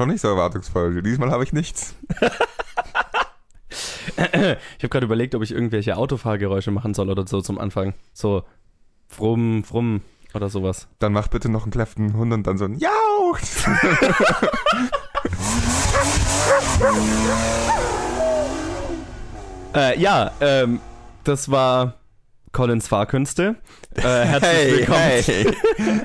Schon nicht so erwartungsvoll. Diesmal habe ich nichts. Ich habe gerade überlegt, ob ich irgendwelche Autofahrgeräusche machen soll oder so zum Anfang. So frumm, frumm oder sowas. Dann mach bitte noch einen kläffenden Hund und dann so ein Jauch. Äh, ja, ähm, das war Collins Fahrkünste. Äh, herzlich Hey, willkommen. hey,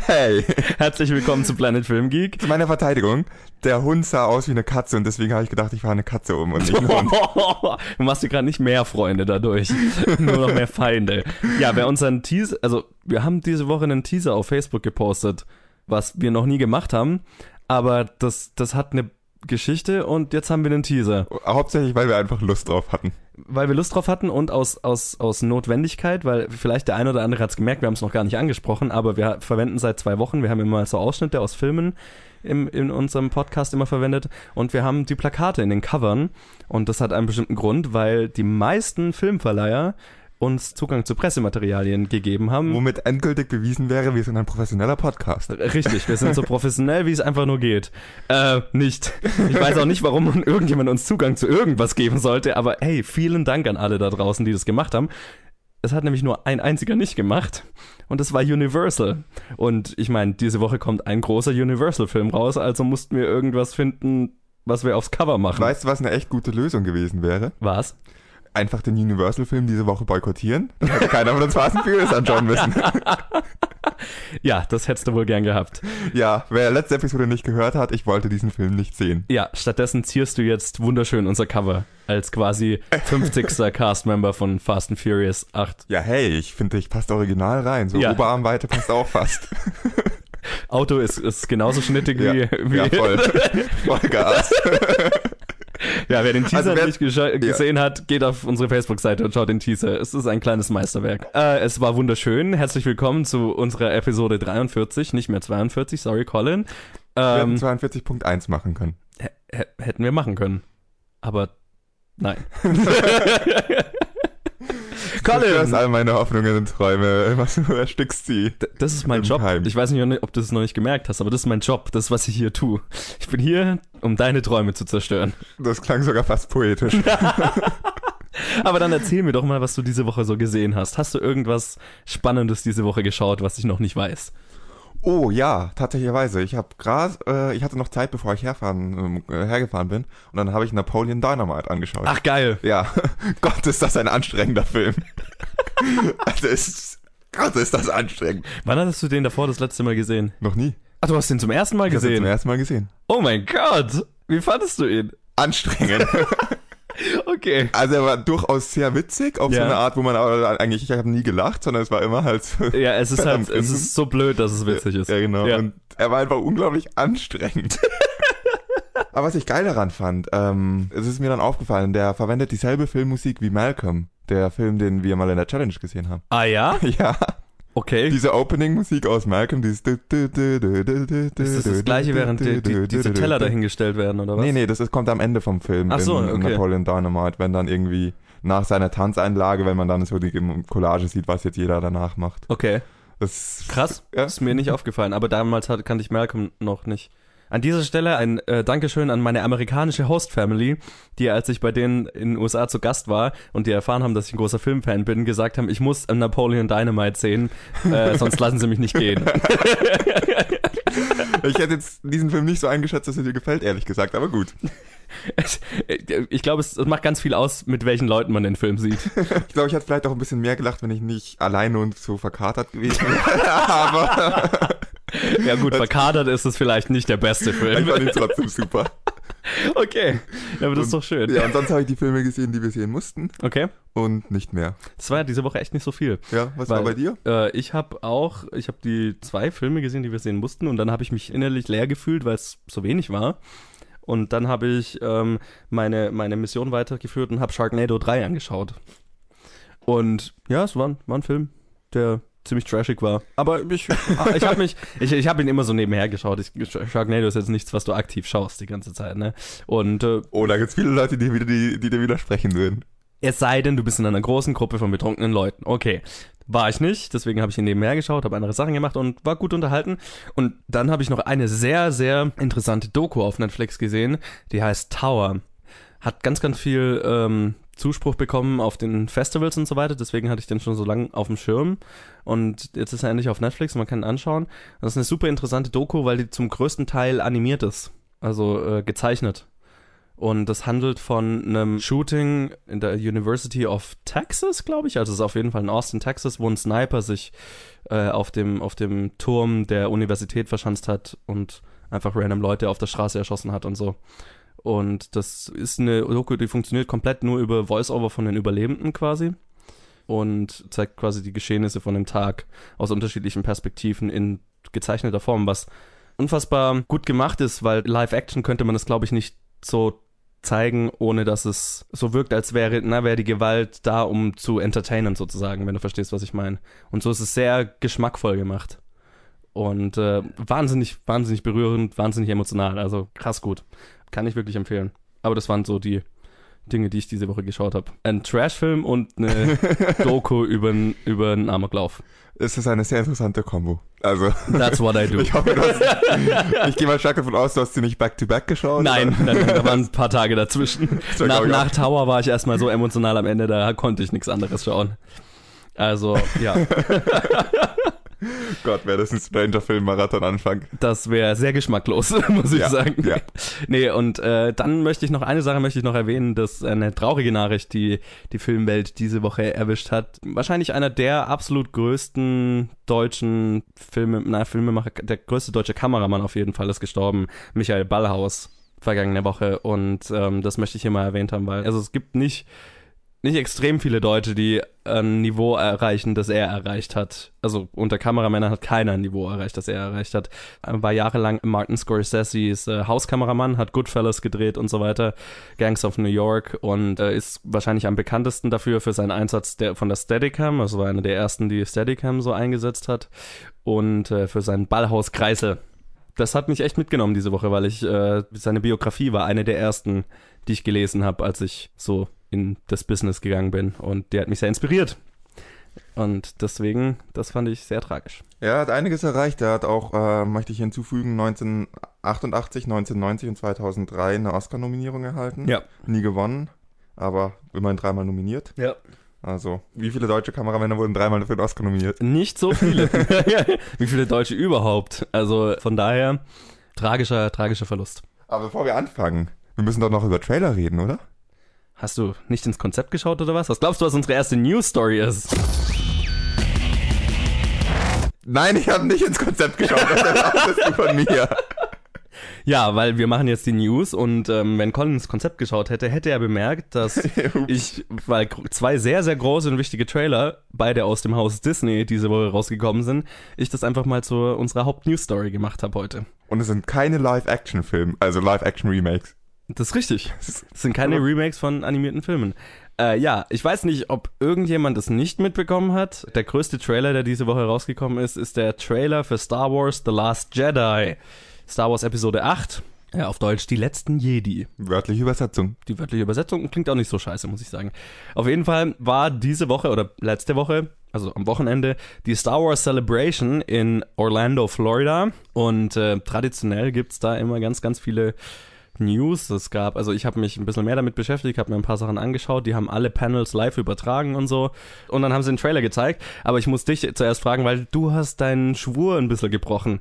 hey. Herzlich willkommen zu Planet Film Geek. Zu meiner Verteidigung, der Hund sah aus wie eine Katze und deswegen habe ich gedacht, ich fahre eine Katze um und nicht einen Hund. du machst dir gerade nicht mehr Freunde dadurch, nur noch mehr Feinde. Ja, wer unseren Teaser, also wir haben diese Woche einen Teaser auf Facebook gepostet, was wir noch nie gemacht haben, aber das, das hat eine Geschichte und jetzt haben wir einen Teaser, Hauptsächlich, weil wir einfach Lust drauf hatten. weil wir Lust drauf hatten und aus, aus, aus Notwendigkeit, weil vielleicht der eine oder andere hat es gemerkt, wir haben es noch gar nicht angesprochen, aber wir verwenden seit zwei Wochen, wir haben immer so Ausschnitte aus Filmen im, in unserem Podcast immer verwendet und wir haben die Plakate in den Covern und das hat einen bestimmten Grund, weil die meisten Filmverleiher uns Zugang zu Pressematerialien gegeben haben. Womit endgültig bewiesen wäre, wir sind ein professioneller Podcast. Richtig, wir sind so professionell, wie es einfach nur geht. Äh, nicht. Ich weiß auch nicht, warum irgendjemand uns Zugang zu irgendwas geben sollte, aber hey, vielen Dank an alle da draußen, die das gemacht haben. Es hat nämlich nur ein einziger nicht gemacht und das war Universal. Und ich meine, diese Woche kommt ein großer Universal-Film raus, also mussten wir irgendwas finden, was wir aufs Cover machen. Weißt du, was eine echt gute Lösung gewesen wäre? Was? Einfach den Universal-Film diese Woche boykottieren. Dann hätte keiner von uns Fast and Furious anschauen müssen. Ja, das hättest du wohl gern gehabt. ja, wer letzte Episode nicht gehört hat, ich wollte diesen Film nicht sehen. Ja, stattdessen zierst du jetzt wunderschön unser Cover als quasi 50. Cast-Member von Fast and Furious 8. Ja, hey, ich finde, ich passt original rein. So Ja. Oberarmweite passt auch fast. Auto ist, ist genauso schnittig ja, wie, wie ja, voll. Vollgas. Ja, wer den Teaser Also wer- nicht gesehen hat, geht auf unsere Facebook-Seite und schaut den Teaser. Es ist ein kleines Meisterwerk. Äh, es war wunderschön. Herzlich willkommen zu unserer Episode 43, nicht mehr 42, sorry Colin. Wir Ähm, hätten 42.1 machen können. hätten wir machen können. Aber nein. Du hast Colin! all meine Hoffnungen und Träume. Was du erstickst sie. D- Das ist mein Job. Heim. Ich weiß nicht, ob du es noch nicht gemerkt hast, aber das ist mein Job. Das ist, was ich hier tue. Ich bin hier, um deine Träume zu zerstören. Das klang sogar fast poetisch. Aber dann erzähl mir doch mal, was du diese Woche so gesehen hast. Hast du irgendwas Spannendes diese Woche geschaut, was ich noch nicht weiß? Oh ja, tatsächlicherweise. Ich habe gerade, äh, ich hatte noch Zeit, bevor ich herfahren, ähm, äh, hergefahren bin. Und dann habe ich Napoleon Dynamite angeschaut. Ach, geil. Ja, Gott, ist das ein anstrengender Film. also ist, Gott, ist das anstrengend. Wann hattest du den davor das letzte Mal gesehen? Noch nie. Ach, du hast den zum ersten Mal Ich habe zum gesehen. ersten Mal gesehen. Oh mein Gott. Wie fandest du ihn? Anstrengend. Okay. Also er war durchaus sehr witzig, auf Ja. so eine Art, wo man aber eigentlich, ich habe nie gelacht, sondern es war immer halt so, Ja, es ist halt, es ist so blöd, dass es witzig ist. Ja, genau. Ja. Und er war einfach unglaublich anstrengend. Aber was ich geil daran fand, ähm, es ist mir dann aufgefallen, der verwendet dieselbe Filmmusik wie Malcolm, der Film, den wir mal in der Challenge gesehen haben. Ah ja? Ja, Okay. diese Opening-Musik aus Malcolm, dieses ist das das gleiche, während die, die, diese Teller dahingestellt werden, oder was? Nee, nee, das ist, kommt am Ende vom Film Ach so, in, in okay. Napoleon Dynamite, wenn dann irgendwie nach seiner Tanzeinlage, wenn man dann so die Collage sieht, was jetzt jeder danach macht. Okay. Das Krass. Ja. Ist mir nicht aufgefallen, aber damals hat, kannte ich Malcolm noch nicht. An dieser Stelle ein äh, Dankeschön an meine amerikanische Host-Family, die, als ich bei denen in den USA zu Gast war und die erfahren haben, dass ich ein großer Filmfan bin, gesagt haben, ich muss Napoleon Dynamite sehen, äh, sonst lassen sie mich nicht gehen. Ich hätte jetzt diesen Film nicht so eingeschätzt, dass er dir gefällt, ehrlich gesagt, aber gut. ich glaube, es, macht ganz viel aus, mit welchen Leuten man den Film sieht. Ich glaube, ich hätte vielleicht auch ein bisschen mehr gelacht, wenn ich nicht alleine und so verkatert gewesen wäre. aber Ja gut, verkadert ist es vielleicht nicht der beste ich Film. fand ihn trotzdem super. Okay, ja, aber das ist doch schön. Ja, und sonst habe ich die Filme gesehen, die wir sehen mussten Okay, und nicht mehr. das war ja diese Woche echt nicht so viel. Ja, was Weil- war bei dir? Äh, ich habe auch, ich habe die zwei Filme gesehen, die wir sehen mussten und dann habe ich mich innerlich leer gefühlt, weil es so wenig war. Und dann habe ich ähm, meine, meine Mission weitergeführt und habe Sharknado 3 angeschaut. Und ja, es war, war ein Film, der ziemlich trashig war. Aber ich, ich habe mich, ich, ich habe ihn immer so nebenher geschaut. Ich, Sharknado ist jetzt nichts, was du aktiv schaust die ganze Zeit, ne? Und äh, Oh, da gibt's viele Leute, die, wieder, die, die dir widersprechen würden. Es sei denn, du bist in einer großen Gruppe von betrunkenen Leuten. Okay. War ich nicht, deswegen habe ich ihn nebenher geschaut, habe andere Sachen gemacht und war gut unterhalten. Und dann habe ich noch eine sehr, sehr interessante Doku auf Netflix gesehen, die heißt Tower. Hat ganz, ganz viel ähm, Zuspruch bekommen auf den Festivals und so weiter, deswegen hatte ich den schon so lange auf dem Schirm. Und jetzt ist er endlich auf Netflix und man kann ihn anschauen. Das ist eine super interessante Doku, weil die zum größten Teil animiert ist. Also äh, gezeichnet. Und das handelt von einem Shooting in der University of Texas, glaube ich. Also es ist auf jeden Fall in Austin, Texas, wo ein Sniper sich äh, auf, dem, auf dem Turm der Universität verschanzt hat und einfach random Leute auf der Straße erschossen hat und so. Und das ist eine Doku, die funktioniert komplett nur über Voice-Over von den Überlebenden quasi. Und zeigt quasi die Geschehnisse von dem Tag aus unterschiedlichen Perspektiven in gezeichneter Form, was unfassbar gut gemacht ist, weil Live-Action könnte man das, glaube ich, nicht so zeigen, ohne dass es so wirkt, als wäre, na, wäre die Gewalt da, um zu entertainen sozusagen, wenn du verstehst, was ich meine. Und so ist es sehr geschmackvoll gemacht. Und äh, wahnsinnig, wahnsinnig berührend, wahnsinnig emotional. Also krass gut. Kann ich wirklich empfehlen. Aber das waren so die Dinge, die ich diese Woche geschaut habe. Ein Trashfilm und eine Doku über, über einen Amoklauf. Es ist eine sehr interessante Kombo. Also. That's what I do. Ich hoffe, du hast, Ich gehe mal stark davon aus, du hast sie nicht back-to-back geschaut. Nein, nein, da waren ein paar Tage dazwischen. Nach, nach Tower war ich erstmal so emotional am Ende, da konnte ich nichts anderes schauen. Also, ja. Gott, wäre das ein Stranger-Film-Marathon Anfang. Das wäre sehr geschmacklos, muss ich Ja, sagen. ja. Nee, und äh, dann möchte ich noch, eine Sache möchte ich noch erwähnen, dass eine traurige Nachricht, die die Filmwelt diese Woche erwischt hat. Wahrscheinlich einer der absolut größten deutschen Filme, na, Filmemacher, der größte deutsche Kameramann auf jeden Fall ist gestorben, Michael Ballhaus, vergangene Woche. Und ähm, das möchte ich hier mal erwähnt haben, weil, also es gibt nicht nicht extrem viele Deutsche, die ein Niveau erreichen, das er erreicht hat. Also unter Kameramännern hat keiner ein Niveau erreicht, das er erreicht hat. War jahrelang Martin Scorsese's äh, Hauskameramann, hat Goodfellas gedreht und so weiter, Gangs of New York und äh, ist wahrscheinlich am bekanntesten dafür für seinen Einsatz der, von der Steadicam, also war einer der ersten, die Steadicam so eingesetzt hat und äh, für seinen Ballhauskreisel. Das hat mich echt mitgenommen diese Woche, weil ich äh, seine Biografie war eine der ersten, die ich gelesen habe, als ich so in das Business gegangen bin. Und der hat mich sehr inspiriert. Und deswegen, das fand ich sehr tragisch. Er hat einiges erreicht. Er hat auch, äh, möchte ich hinzufügen, 1988, 1990 und 2003 eine Oscar-Nominierung erhalten. Ja. Nie gewonnen, aber immerhin dreimal nominiert. Ja. Also, wie viele deutsche Kameramänner wurden dreimal für den Oscar nominiert? Nicht so viele. Wie viele Deutsche überhaupt? Also von daher, tragischer, tragischer Verlust. Aber bevor wir anfangen, wir müssen doch noch über Trailer reden, oder? Hast du nicht ins Konzept geschaut oder was? Was glaubst du, was unsere erste News-Story ist? Nein, ich habe nicht ins Konzept geschaut. Das erwartest du von mir. Ja, weil wir machen jetzt die News und ähm, wenn Colin ins Konzept geschaut hätte, hätte er bemerkt, dass ich, weil zwei sehr, sehr große und wichtige Trailer, beide aus dem Haus Disney diese Woche rausgekommen sind, ich das einfach mal zu unserer Haupt-News-Story gemacht habe heute. Und es sind keine Live-Action-Filme, also Live-Action-Remakes. Das ist richtig. Das sind keine Remakes von animierten Filmen. Äh, ja, ich weiß nicht, ob irgendjemand es nicht mitbekommen hat. Der größte Trailer, der diese Woche rausgekommen ist, ist der Trailer für Star Wars The Last Jedi. Star Wars Episode 8. Ja, auf Deutsch die letzten Jedi. Wörtliche Übersetzung. Die wörtliche Übersetzung klingt auch nicht so scheiße, muss ich sagen. Auf jeden Fall war diese Woche oder letzte Woche, also am Wochenende, die Star Wars Celebration in Orlando, Florida. Und äh, traditionell gibt's da immer ganz, ganz viele News. Es gab, also ich habe mich ein bisschen mehr damit beschäftigt, habe mir ein paar Sachen angeschaut. Die haben alle Panels live übertragen und so. Und dann haben sie den Trailer gezeigt. Aber ich muss dich zuerst fragen, weil du hast deinen Schwur ein bisschen gebrochen.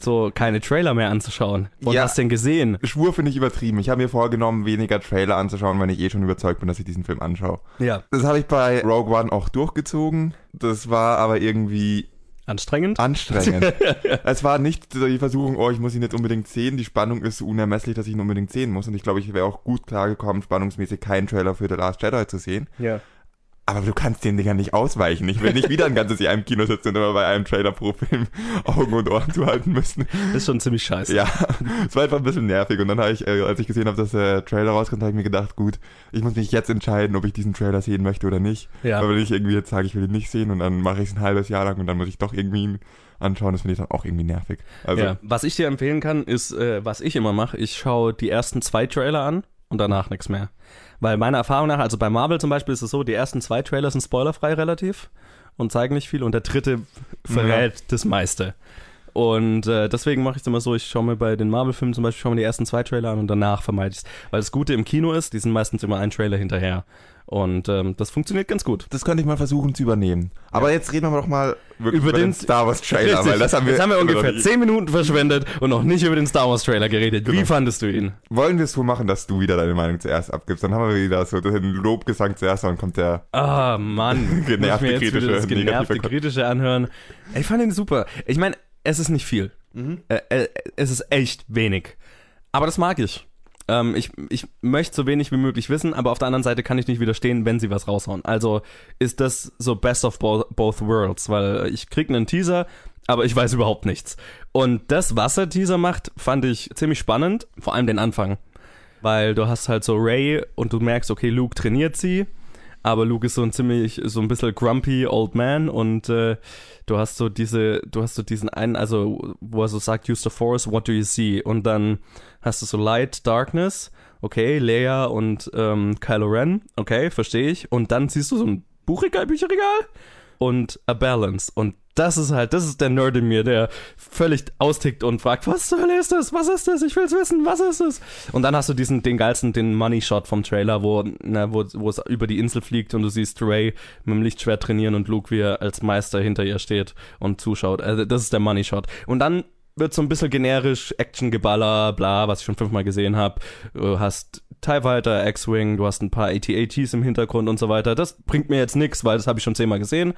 So keine Trailer mehr anzuschauen. Und Ja. hast den gesehen. Schwur finde ich übertrieben. Ich habe mir vorgenommen, weniger Trailer anzuschauen, wenn ich eh schon überzeugt bin, dass ich diesen Film anschaue. Ja. Das habe ich bei Rogue One auch durchgezogen. Das war aber irgendwie Anstrengend? anstrengend. es war nicht die Versuchung, oh, ich muss ihn jetzt unbedingt sehen. Die Spannung ist so unermesslich, dass ich ihn unbedingt sehen muss. Und ich glaube, ich wäre auch gut klargekommen, spannungsmäßig keinen Trailer für The Last Jedi zu sehen. Ja. Aber du kannst den Dingern nicht ausweichen. Ich will nicht wieder ein ganzes Jahr im Kino sitzen und immer bei einem Trailer pro Film Augen und Ohren zuhalten müssen. Das ist schon ziemlich scheiße. Ja, es war einfach ein bisschen nervig. Und dann habe ich, äh, als ich gesehen habe, dass der Trailer rauskommt, habe ich mir gedacht, gut, ich muss mich jetzt entscheiden, ob ich diesen Trailer sehen möchte oder nicht. Ja. Weil wenn ich irgendwie jetzt sage, ich will ihn nicht sehen und dann mache ich es ein halbes Jahr lang und dann muss ich doch irgendwie ihn anschauen, das finde ich dann auch irgendwie nervig. Also, ja. Was ich dir empfehlen kann, ist, äh, was ich immer mache, ich schaue die ersten zwei Trailer an und danach nichts mehr. Weil meiner Erfahrung nach, also bei Marvel zum Beispiel ist es so, die ersten zwei Trailer sind spoilerfrei relativ und zeigen nicht viel und der dritte verrät ja. das meiste. Und äh, deswegen mache ich es immer so, ich schaue mir bei den Marvel-Filmen zum Beispiel schaue mir die ersten zwei Trailer an und danach vermeide ich es. Weil das Gute im Kino ist, die sind meistens immer ein Trailer hinterher. Und ähm, das funktioniert ganz gut. Das könnte ich mal versuchen zu übernehmen. Aber ja. jetzt reden wir doch mal wirklich über, über den, den, Star Wars Trailer, richtig. weil das haben wir. Jetzt haben wir ungefähr zehn Minuten verschwendet und noch nicht über den Star Wars Trailer geredet. Genau. Wie fandest du ihn? Wollen wir es so machen, dass du wieder deine Meinung zuerst abgibst? Dann haben wir wieder so den Lobgesang zuerst, dann kommt der. Ah, oh, Mann. genervte kritische, das genervte kritische anhören. Ich fand ihn super. Ich meine, es ist nicht viel. Mhm. Äh, es ist echt wenig. Aber das mag ich. Ähm, ich, ich möchte so wenig wie möglich wissen, aber auf der anderen Seite kann ich nicht widerstehen, wenn sie was raushauen. Also ist das so best of both, both worlds, weil ich krieg einen Teaser, aber ich weiß überhaupt nichts. Und das, was der Teaser macht, fand ich ziemlich spannend, vor allem den Anfang. Weil du hast halt so Ray und du merkst, okay, Luke trainiert sie aber Luke ist so ein ziemlich, so ein bisschen grumpy old man und äh, du hast so diese, du hast so diesen einen, also wo er so sagt, use the force, what do you see? Und dann hast du so Light, Darkness, okay, Leia und ähm, Kylo Ren, okay, verstehe ich. Und dann siehst du so ein Buchregal, Bücherregal und a balance. Und das ist halt, das ist der Nerd in mir, der völlig austickt und fragt, was zur Hölle ist das? Was ist das? Ich will's wissen, was ist es? Und dann hast du diesen, den geilsten, den Money Shot vom Trailer, wo, na, wo, wo es über die Insel fliegt und du siehst Ray mit dem Lichtschwert trainieren und Luke, wie er als Meister hinter ihr steht und zuschaut. Also, das ist der Money Shot. Und dann wird so ein bisschen generisch Actiongeballer, bla, was ich schon fünfmal gesehen habe. Du hast TIE Fighter, X-Wing, du hast ein paar AT-ATs im Hintergrund und so weiter. Das bringt mir jetzt nichts, weil das habe ich schon zehnmal gesehen.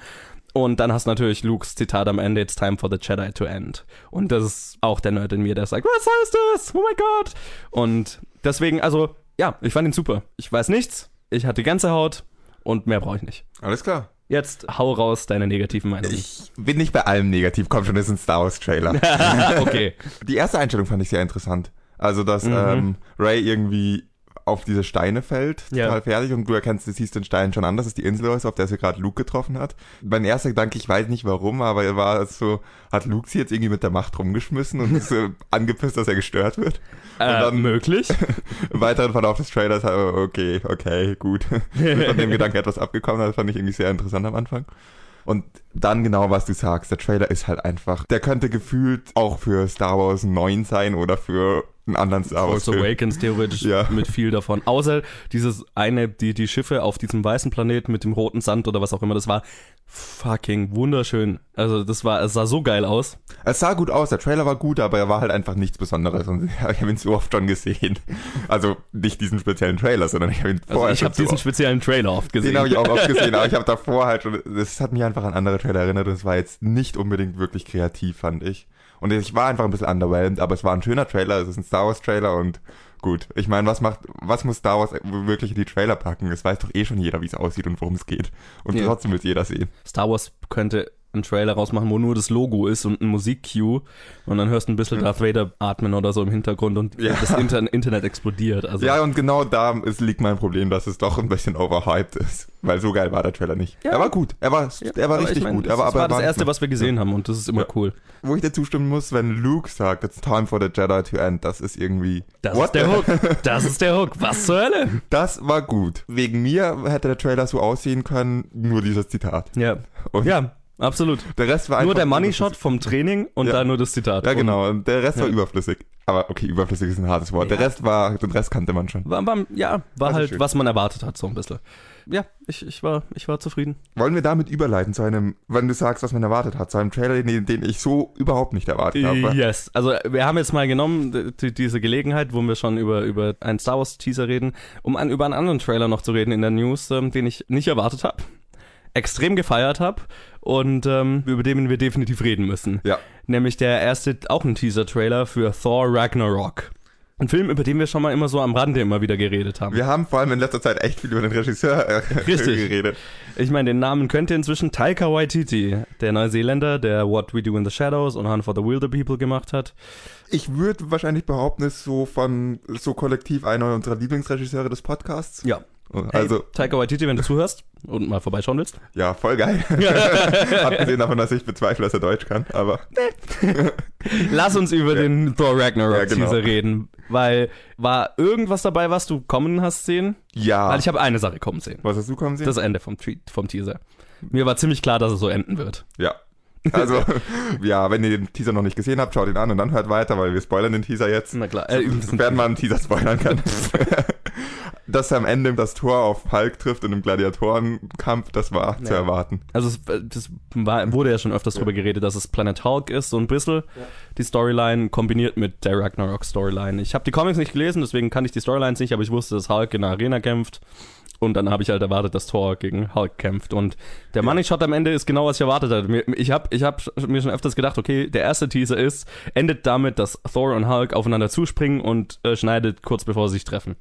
Und dann hast du natürlich Lukes Zitat am Ende, It's time for the Jedi to end. Und das ist auch der Nerd in mir, der sagt, was heißt das? Oh mein Gott. Und deswegen, also, ja, ich fand ihn super. Ich weiß nichts, ich hatte ganze Haut und mehr brauche ich nicht. Alles klar. Jetzt hau raus deine negativen Meinungen. Ich bin nicht bei allem negativ, komm schon, das ist ein Star Wars Trailer. okay. Die erste Einstellung fand ich sehr interessant. Also, dass mhm. ähm, Ray irgendwie auf diese Steine fällt, total ja. fertig und du erkennst, du siehst den Stein schon an, dass es die Insel ist, auf der sie gerade Luke getroffen hat. Mein erster Gedanke, ich weiß nicht warum, aber er war so, hat Luke sie jetzt irgendwie mit der Macht rumgeschmissen und ist so angepisst, dass er gestört wird. Äh, und dann möglich. Im weiteren Verlauf des Trailers, okay, okay, gut. Von dem Gedanken etwas abgekommen, das fand ich irgendwie sehr interessant am Anfang. Und dann genau, was du sagst, der Trailer ist halt einfach, der könnte gefühlt auch für Star Wars 9 sein oder für einen anderen Star Wars. Force Awakens theoretisch ja. mit viel davon. Außer dieses eine, die, die Schiffe auf diesem weißen Planeten mit dem roten Sand oder was auch immer das war, fucking wunderschön. Also das war, es sah so geil aus. Es sah gut aus, der Trailer war gut, aber er war halt einfach nichts Besonderes und ich habe ihn so oft schon gesehen. Also nicht diesen speziellen Trailer, sondern ich habe ihn vorher also Ich habe diesen oft. speziellen Trailer oft gesehen. Den habe ich auch oft gesehen, aber ich habe davor halt schon, das hat mich einfach an andere Trailer erinnert und es war jetzt nicht unbedingt wirklich kreativ, fand ich. Und ich war einfach ein bisschen underwhelmed, aber es war ein schöner Trailer, es ist ein Star Wars Trailer und gut. Ich meine, was macht, was muss Star Wars wirklich in die Trailer packen? Es weiß doch eh schon jeder, wie es aussieht und worum es geht. Und ja. trotzdem will es jeder sehen. Star Wars könnte einen Trailer rausmachen, wo nur das Logo ist und ein Musik-Cue und dann hörst du ein bisschen Darth Vader atmen oder so im Hintergrund und ja. das Inter Internet explodiert. Also. Ja, und genau da ist, liegt mein Problem, dass es doch ein bisschen overhyped ist, weil so geil war der Trailer nicht. Ja. Er war gut, er war, ja, er war richtig ich mein, gut. Er war, das war das Erste, was wir gesehen haben und das ist immer cool. Wo ich dir zustimmen muss, wenn Luke sagt, it's time for the Jedi to end, das ist irgendwie... Das ist der Hook, das ist der Hook, was zur Hölle? Das war gut. Wegen mir hätte der Trailer so aussehen können, nur dieses Zitat. Ja. Und ja, Absolut. Der Rest war einfach Nur der Money Shot vom Training und ja. dann nur das Zitat. Ja, genau. Und der Rest ja. war überflüssig. Aber okay, überflüssig ist ein hartes Wort. Ja. Der Rest war, den Rest kannte man schon. War, war ja, war also halt, schön. was man erwartet hat, so ein bisschen. Ja, ich, ich, war, ich war zufrieden. Wollen wir damit überleiten zu einem, wenn du sagst, was man erwartet hat, zu einem Trailer, den, den ich so überhaupt nicht erwartet habe? Yes. Also wir haben jetzt mal genommen, die, diese Gelegenheit, wo wir schon über, über einen Star Wars Teaser reden, um an, über einen anderen Trailer noch zu reden in der News, ähm, den ich nicht erwartet habe extrem gefeiert habe und ähm, über den wir definitiv reden müssen. Ja. Nämlich der erste, auch ein Teaser-Trailer für Thor Ragnarok. Ein Film, über den wir schon mal immer so am Rande immer wieder geredet haben. Wir haben vor allem in letzter Zeit echt viel über den Regisseur äh, Richtig. geredet. Ich meine, den Namen könnt ihr inzwischen Taika Waititi, der Neuseeländer, der What We Do in the Shadows und Hunt for the Wilder People gemacht hat. Ich würde wahrscheinlich behaupten, ist so von so kollektiv einer unserer Lieblingsregisseure des Podcasts. Ja, Also, hey, Taika Waititi, wenn du zuhörst und mal vorbeischauen willst. ja, voll geil. Abgesehen davon, dass ich bezweifle, dass er Deutsch kann, aber Lass uns über Ja. den Thor Ragnarok Ja, genau. Teaser reden, weil war irgendwas dabei, was du kommen hast sehen? ja. Weil ich habe eine Sache kommen sehen. Was hast du kommen sehen? Das Ende vom, Tweet, vom Teaser. Mir war ziemlich klar, dass es so enden wird. Ja. Also, ja, wenn ihr den Teaser noch nicht gesehen habt, schaut ihn an und dann hört weiter, weil wir spoilern den Teaser jetzt. Na klar. Äh, Sofern man einen Teaser spoilern kann. Dass am Ende das Tor auf Hulk trifft in einem Gladiatorenkampf, das war zu Ja. erwarten. Also es, das war, wurde ja schon öfters drüber geredet, dass es Planet Hulk ist, so ein bisschen die Storyline kombiniert mit der Ragnarok Storyline. Ich habe die Comics nicht gelesen, deswegen kann ich die Storylines nicht, aber ich wusste, dass Hulk in der Arena kämpft. Und dann habe ich halt erwartet, dass Thor gegen Hulk kämpft. Und der Money Shot am Ende ist genau, was ich erwartet hatte. Ich habe ich hab mir schon öfters gedacht, okay, der erste Teaser ist, endet damit, dass Thor und Hulk aufeinander zuspringen und äh, schneidet kurz bevor sie sich treffen.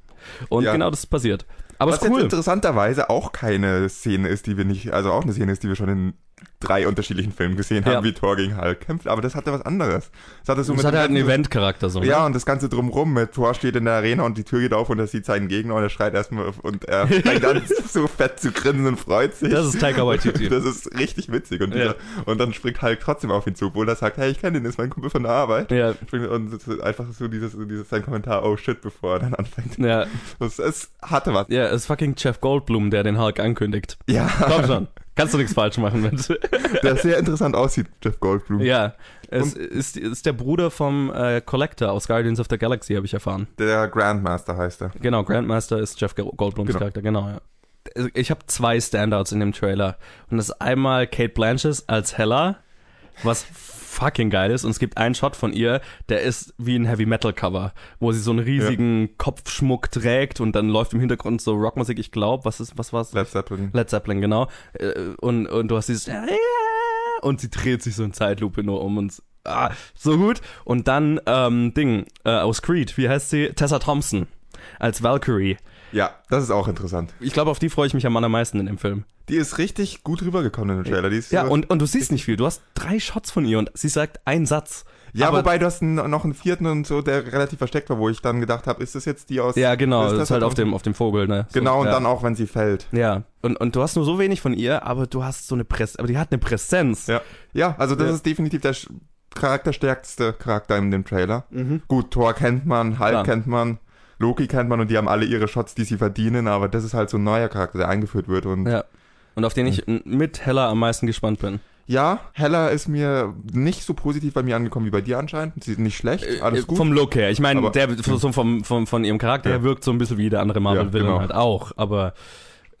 Und Ja. genau das ist passiert. Aber Was ist cool. jetzt interessanterweise auch keine Szene ist, die wir nicht, also auch eine Szene ist, die wir schon in drei unterschiedlichen Filmen gesehen haben, Ja. wie Thor gegen Hulk kämpft, aber das hatte was anderes. Das hatte so Das mit hat dem halt einen Event-Charakter so. ne? Ja, und das Ganze drumrum mit Thor steht in der Arena und die Tür geht auf und er sieht seinen Gegner und er schreit erstmal und er fängt an so fett zu grinsen und freut sich. Das ist Taika Waititi. Das ist richtig witzig. Und, Ja. und dann springt Hulk trotzdem auf ihn zu, obwohl er sagt, hey, ich kenne den, ist mein Kumpel von der Arbeit. Ja, Und einfach so dieses, dieses sein Kommentar, oh shit, bevor er dann anfängt. ja, Das, es hatte was. ja, es ist fucking Jeff Goldblum, der den Hulk ankündigt. Ja, Komm schon. Kannst du nichts falsch machen mit. der sehr interessant aussieht, Jeff Goldblum. ja, es ist, ist der Bruder vom äh, Collector aus Guardians of the Galaxy, habe ich erfahren. Der Grandmaster heißt er. Genau, Grandmaster ist Jeff Go- Goldblums Genau. Charakter, genau, ja. Also Ich habe zwei Standouts in dem Trailer. Und das ist einmal Kate Blanchett als Hella, was fucking geil ist. Und es gibt einen Shot von ihr, der ist wie ein Heavy Metal Cover, wo sie so einen riesigen Kopfschmuck trägt und dann läuft im Hintergrund so Rockmusik, ich glaube, was ist, was war's? Led Zeppelin. Led Zeppelin, genau. Äh, Und, und du hast dieses und sie dreht sich so in Zeitlupe nur um und ah, so gut. Und dann ähm, Ding äh, aus Creed, wie heißt sie? Tessa Thompson als Valkyrie. Ja, das ist auch interessant. Ich glaube, auf die freue ich mich am allermeisten in dem Film. Die ist richtig gut rübergekommen in dem Trailer. Die ist Ja, und, und du siehst nicht viel. Du hast drei Shots von ihr und sie sagt einen Satz. ja aber- wobei du hast einen, noch einen vierten und so, der relativ versteckt war, wo ich dann gedacht habe, ist das jetzt die aus... Ja, genau. ist Das das ist halt auf dem, auf dem Vogel, ne? So, Genau, und ja. dann auch, wenn sie fällt. Ja, und, und du hast nur so wenig von ihr, aber du hast so eine Präsenz, aber die hat eine Präsenz. Ja, ja also das Ja. ist definitiv der charakterstärkste Charakter in dem Trailer. Mhm. Gut, Thor kennt man, Hulk Klar. kennt man, Loki kennt man und die haben alle ihre Shots, die sie verdienen, aber das ist halt so ein neuer Charakter, der eingeführt wird und Ja. Und auf den ich n- mit Hella am meisten gespannt bin. ja, Hella ist mir nicht so positiv bei mir angekommen wie bei dir anscheinend. Sie ist nicht schlecht, alles Äh, gut. Vom Look her. Ich meine, der so vom, vom, von ihrem Charakter Ja. her wirkt so ein bisschen wie der andere Marvel-Villain genau. halt auch. Aber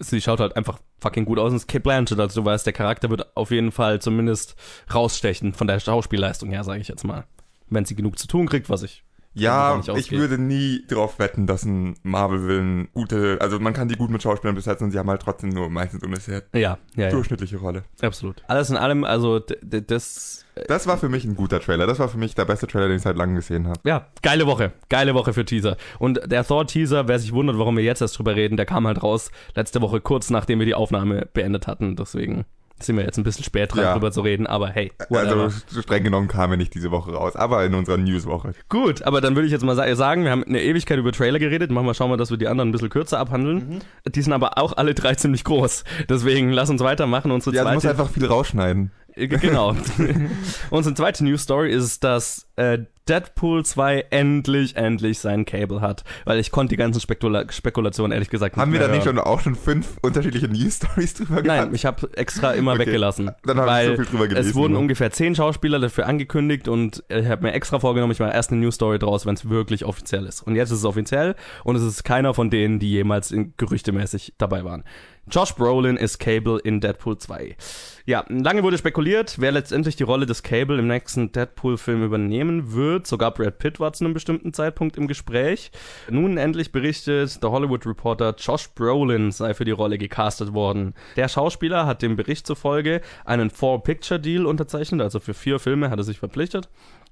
sie schaut halt einfach fucking gut aus und es ist Kate Blanchett. Also du weißt, der Charakter wird auf jeden Fall zumindest rausstechen von der Schauspielleistung her, sage ich jetzt mal. Wenn sie genug zu tun kriegt, was ich Ja, ich würde nie drauf wetten, dass ein Marvel-Villain gute, also man kann die gut mit Schauspielern besetzen und sie haben halt trotzdem nur meistens eine sehr Ja, ja, ja, durchschnittliche Rolle. absolut. Alles in allem, also das, Das war für mich ein guter Trailer. Das war für mich der beste Trailer, den ich seit langem gesehen habe. ja, geile Woche, geile Woche für Teaser. Und der Thor-Teaser, wer sich wundert, warum wir jetzt erst drüber reden, der kam halt raus letzte Woche kurz nachdem wir die Aufnahme beendet hatten. Deswegen sind wir jetzt ein bisschen spät dran, Ja. drüber zu reden, aber hey, whatever. Also streng genommen kam er nicht diese Woche raus, aber in unserer Newswoche. Gut, aber dann würde ich jetzt mal sa- sagen, wir haben eine Ewigkeit über Trailer geredet. Machen wir, schauen wir, dass wir die anderen ein bisschen kürzer abhandeln. Die sind aber auch alle drei ziemlich groß. Deswegen lass uns weitermachen. Unsere Ja, du musst zweite, einfach viel rausschneiden. Äh, genau. Unsere zweite News Story ist, dass äh, Deadpool 2 endlich, endlich sein Cable hat. Weil ich konnte die ganzen Spekula Spekulationen ehrlich gesagt nicht Haben wir da nicht schon auch schon fünf unterschiedliche News-Stories drüber Nein, gehabt? ich habe extra immer Okay. weggelassen. Dann habe ich so viel drüber gelesen. es wurden ne? ungefähr zehn Schauspieler dafür angekündigt und ich habe mir extra vorgenommen, ich mache erst eine News Story draus, wenn es wirklich offiziell ist. Und jetzt ist es offiziell und es ist keiner von denen, die jemals in, gerüchtemäßig dabei waren. Josh Brolin ist Cable in Deadpool 2. Ja, lange wurde spekuliert, wer letztendlich die Rolle des Cable im nächsten Deadpool-Film übernehmen wird. Sogar Brad Pitt war zu einem bestimmten Zeitpunkt im Gespräch. Nun endlich berichtet der Hollywood Reporter, Josh Brolin sei für die Rolle gecastet worden. Der Schauspieler hat dem Bericht zufolge einen Four-Picture-Deal unterzeichnet, also für vier Filme hat er sich verpflichtet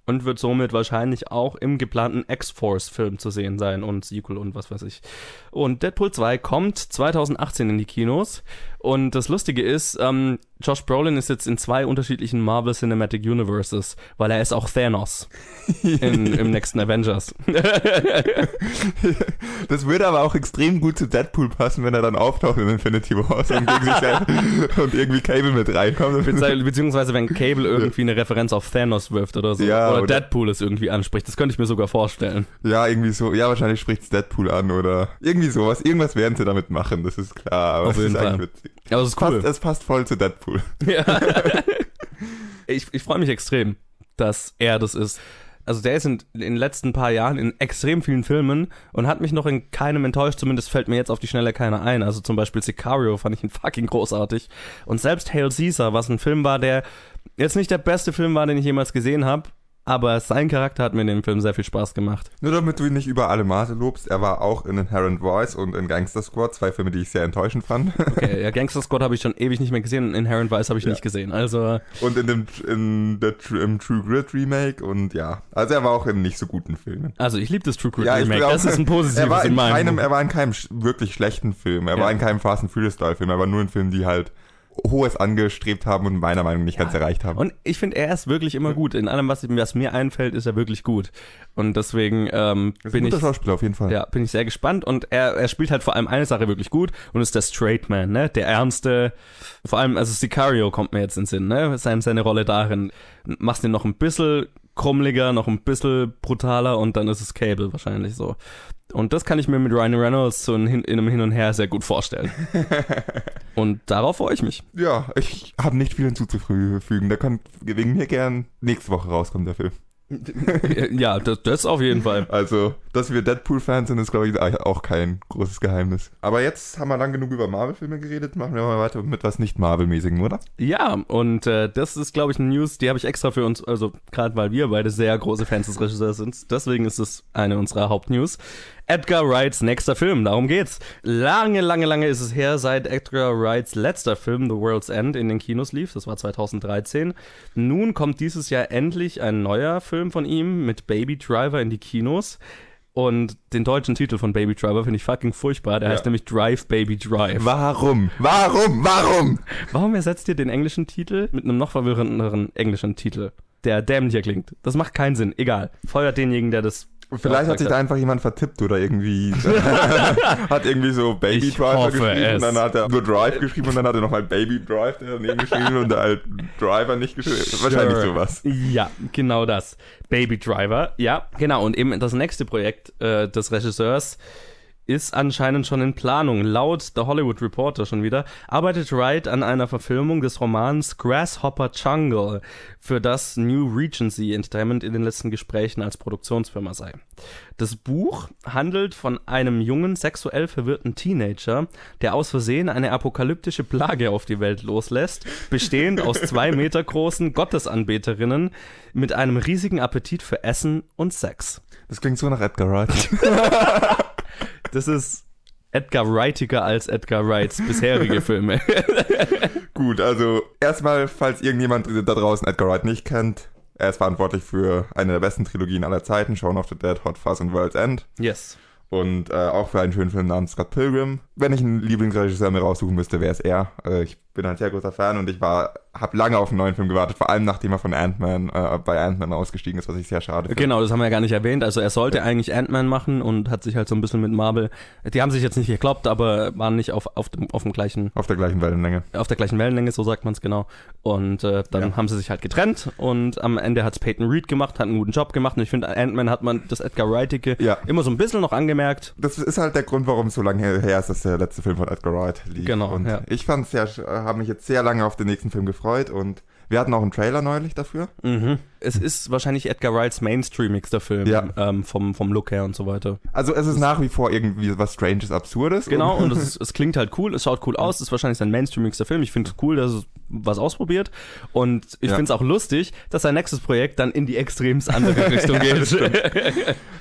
und wird somit wahrscheinlich auch im geplanten X-Force-Film zu sehen sein und Sequel und was weiß ich. Und Deadpool 2 kommt 2018 in die Kinos Und das Lustige ist, ähm, Josh Brolin ist jetzt in zwei unterschiedlichen Marvel Cinematic Universes, weil er ist auch Thanos in, im nächsten Avengers. das würde aber auch extrem gut zu Deadpool passen, wenn er dann auftaucht in Infinity Wars und, und irgendwie Cable mit reinkommt. Beziehungsweise wenn Cable irgendwie eine Referenz auf Thanos wirft oder so. Ja, oder, oder Deadpool es irgendwie anspricht. Das könnte ich mir sogar vorstellen. Ja, irgendwie so. Ja, wahrscheinlich spricht es Deadpool an oder irgendwie sowas. Irgendwas werden sie damit machen, das ist klar. Aber auf jeden Fall. Witzig. Aber es ist cool. Passt, es passt voll zu Deadpool. Ja. ich ich freue mich extrem, dass er das ist. Also der ist in, in den letzten paar Jahren in extrem vielen Filmen und hat mich noch in keinem enttäuscht, zumindest fällt mir jetzt auf die Schnelle keiner ein. Also zum Beispiel Sicario fand ich ihn fucking großartig. Und selbst Hail Caesar, was ein Film war, der jetzt nicht der beste Film war, den ich jemals gesehen habe, aber sein Charakter hat mir in dem Film sehr viel Spaß gemacht. Nur damit du ihn nicht über alle Maße lobst, er war auch in Inherent Voice und in Gangster Squad, zwei Filme, die ich sehr enttäuschend fand. Okay, ja, Gangster Squad habe ich schon ewig nicht mehr gesehen und Inherent Voice habe ich ja. nicht gesehen, also... Und in dem, in der, im True Grit Remake und ja, also er war auch in nicht so guten Filmen. Also ich liebe das True Grit ja, Remake, das ist ein positives er war in, in meinem keinem, Er war in keinem wirklich schlechten Film, er ja. war in keinem Fast and Furious Style Film, er war nur in Filmen, die halt Hohes angestrebt haben und meiner Meinung nach nicht ja. ganz erreicht haben. Und ich finde, er ist wirklich immer gut. In allem, was, was, mir einfällt, ist er wirklich gut. Und deswegen ähm, bin ich. Schauspieler auf jeden Fall. Ja, bin ich sehr gespannt. Und er, er spielt halt vor allem eine Sache wirklich gut und ist der Straight Man, ne? Der ernste. Vor allem, also Sicario kommt mir jetzt in den Sinn, ne? Seine, seine Rolle darin. Machst den noch ein bisschen krummeliger, noch ein bisschen brutaler und dann ist es Cable wahrscheinlich so. Und das kann ich mir mit Ryan Reynolds so in, in einem Hin und Her sehr gut vorstellen. und darauf freue ich mich. Ja, ich habe nicht viel hinzuzufügen. Da kann wegen mir gern nächste Woche rauskommen, der Film. ja, das, das auf jeden Fall. Also, dass wir Deadpool-Fans sind, ist, glaube ich, auch kein großes Geheimnis. Aber jetzt haben wir lang genug über Marvel-Filme geredet. Machen wir mal weiter mit was nicht Marvel-mäßigem, oder? Ja, und äh, das ist, glaube ich, eine News, die habe ich extra für uns, also gerade weil wir beide sehr große Fans des Regisseurs sind. Deswegen ist es eine unserer Hauptnews. Edgar Wrights nächster Film, darum geht's. Lange, lange, lange ist es her, seit Edgar Wrights letzter Film, The World's End, in den Kinos lief. Das war 2013. Nun kommt dieses Jahr endlich ein neuer Film von ihm mit Baby Driver in die Kinos. Und den deutschen Titel von Baby Driver finde ich fucking furchtbar. Der ja. heißt nämlich Drive Baby Drive. Warum? Warum? Warum? Warum ersetzt ihr den englischen Titel mit einem noch verwirrenderen englischen Titel, der dämlicher klingt? Das macht keinen Sinn. Egal. Feuert denjenigen, der das Vielleicht hat sich da einfach jemand vertippt oder irgendwie hat irgendwie so Baby Driver geschrieben es. und dann hat er nur Drive geschrieben und dann hat er nochmal Baby Drive daneben geschrieben und halt Driver nicht geschrieben. Sure. Wahrscheinlich sowas. Ja, genau das. Baby Driver, ja, genau. Und eben das nächste Projekt äh, des Regisseurs ist anscheinend schon in Planung. Laut The Hollywood Reporter schon wieder arbeitet Wright an einer Verfilmung des Romans Grasshopper Jungle, für das New Regency Entertainment in den letzten Gesprächen als Produktionsfirma sei. Das Buch handelt von einem jungen, sexuell verwirrten Teenager, der aus Versehen eine apokalyptische Plage auf die Welt loslässt, bestehend aus zwei Meter großen Gottesanbeterinnen mit einem riesigen Appetit für Essen und Sex. Das klingt so nach Edgar Wright. Das ist Edgar Wrightiger als Edgar Wrights bisherige Filme. Gut, also erstmal, falls irgendjemand da draußen Edgar Wright nicht kennt, er ist verantwortlich für eine der besten Trilogien aller Zeiten, Shaun of the Dead, Hot Fuzz und World's End. Yes. Und äh, auch für einen schönen Film namens Scott Pilgrim. Wenn ich einen Lieblingsregisseur mir raussuchen müsste, wäre es er. Äh, ich bin ein sehr großer Fan und ich war, habe lange auf einen neuen Film gewartet, vor allem nachdem er von Ant-Man äh, bei Ant-Man ausgestiegen ist, was ich sehr schade finde. Genau, das haben wir ja gar nicht erwähnt. Also er sollte ja. eigentlich Ant-Man machen und hat sich halt so ein bisschen mit Marvel, die haben sich jetzt nicht gekloppt, aber waren nicht auf, auf, dem, auf dem gleichen... Auf der gleichen Wellenlänge. Auf der gleichen Wellenlänge, so sagt man es genau. Und äh, dann ja. haben sie sich halt getrennt und am Ende hat's Peyton Reed gemacht, hat einen guten Job gemacht und ich finde, Ant-Man hat man das Edgar Wrightige ja. immer so ein bisschen noch angemerkt. Das ist halt der Grund, warum es so lange her ist, dass der letzte Film von Edgar Wright lief. Genau, und ja. ich fand es sehr, habe mich jetzt sehr lange auf den nächsten Film gefreut und wir hatten auch einen Trailer neulich dafür. Mhm. Es ist wahrscheinlich Edgar Wrights Mainstreamigster Film ja. ähm, vom, vom Look her und so weiter. Also es ist nach wie vor irgendwie was Stranges, Absurdes. Genau, und, und es, es, klingt halt cool, es schaut cool aus, es ist wahrscheinlich sein Mainstreamigster Film. Ich finde es cool, dass es was ausprobiert und ich ja. finde es auch lustig, dass sein nächstes Projekt dann in die extremst andere Richtung geht.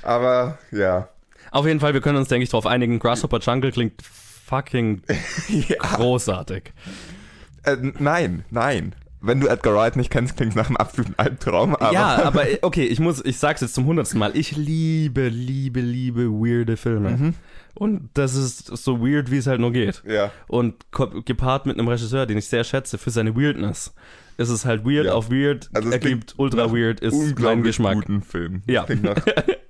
Aber ja. Auf jeden Fall, wir können uns, denke ich, darauf einigen, Grasshopper Jungle klingt fucking ja. großartig. Äh, nein, nein. wenn du Edgar Wright nicht kennst, klingt nach einem absoluten Albtraum. Aber ja, aber äh, okay, ich muss, ich sag's jetzt zum hundertsten Mal. Ich liebe, liebe, liebe weirde Filme. Mhm. Und das ist so weird, wie es halt nur geht. Ja. Und gepaart mit einem Regisseur, den ich sehr schätze, für seine Weirdness. ist es halt weird Ja. auf weird, Also es ergibt ultra weird, ist mein Geschmack. guten Film. Ja. Klingt nach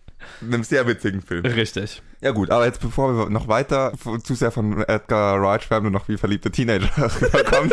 einem sehr witzigen Film. Richtig. Ja gut, aber jetzt bevor wir noch weiter zu sehr von Edgar Wright schwärmen und noch wie verliebte Teenager rüberkommen,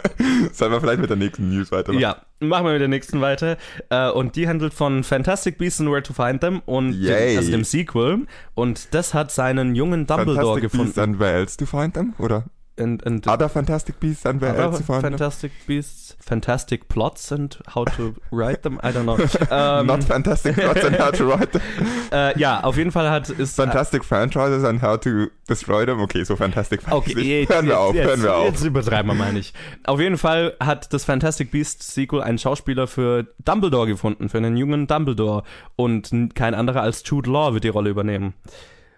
sollen wir vielleicht mit der nächsten News weitermachen. Ja, machen wir mit der nächsten weiter. Äh, und die handelt von Fantastic Beasts and Where to Find Them und Yay. dem, also dem Sequel. Und das hat seinen jungen Dumbledore Fantastic Beasts gefunden. and Where Else to Find Them? Oder And, and Other Fantastic Beasts and Where other Else to Find Them? Fantastic Beasts, Fantastic Plots and how to write them. I don't know. ähm, Not Fantastic Plots and How to Write Them. äh, ja, auf jeden Fall hat ist Fantastic Franchises and How to Destroy Them. Okay, so Fantastic weiß Okay, ich jetzt, hören wir auf, jetzt, hören wir auf. Jetzt übertreiben wir mal nicht. Auf jeden Fall hat das Fantastic Beasts Sequel einen Schauspieler für Dumbledore gefunden, für einen jungen Dumbledore. Und kein anderer als Jude Law wird die Rolle übernehmen.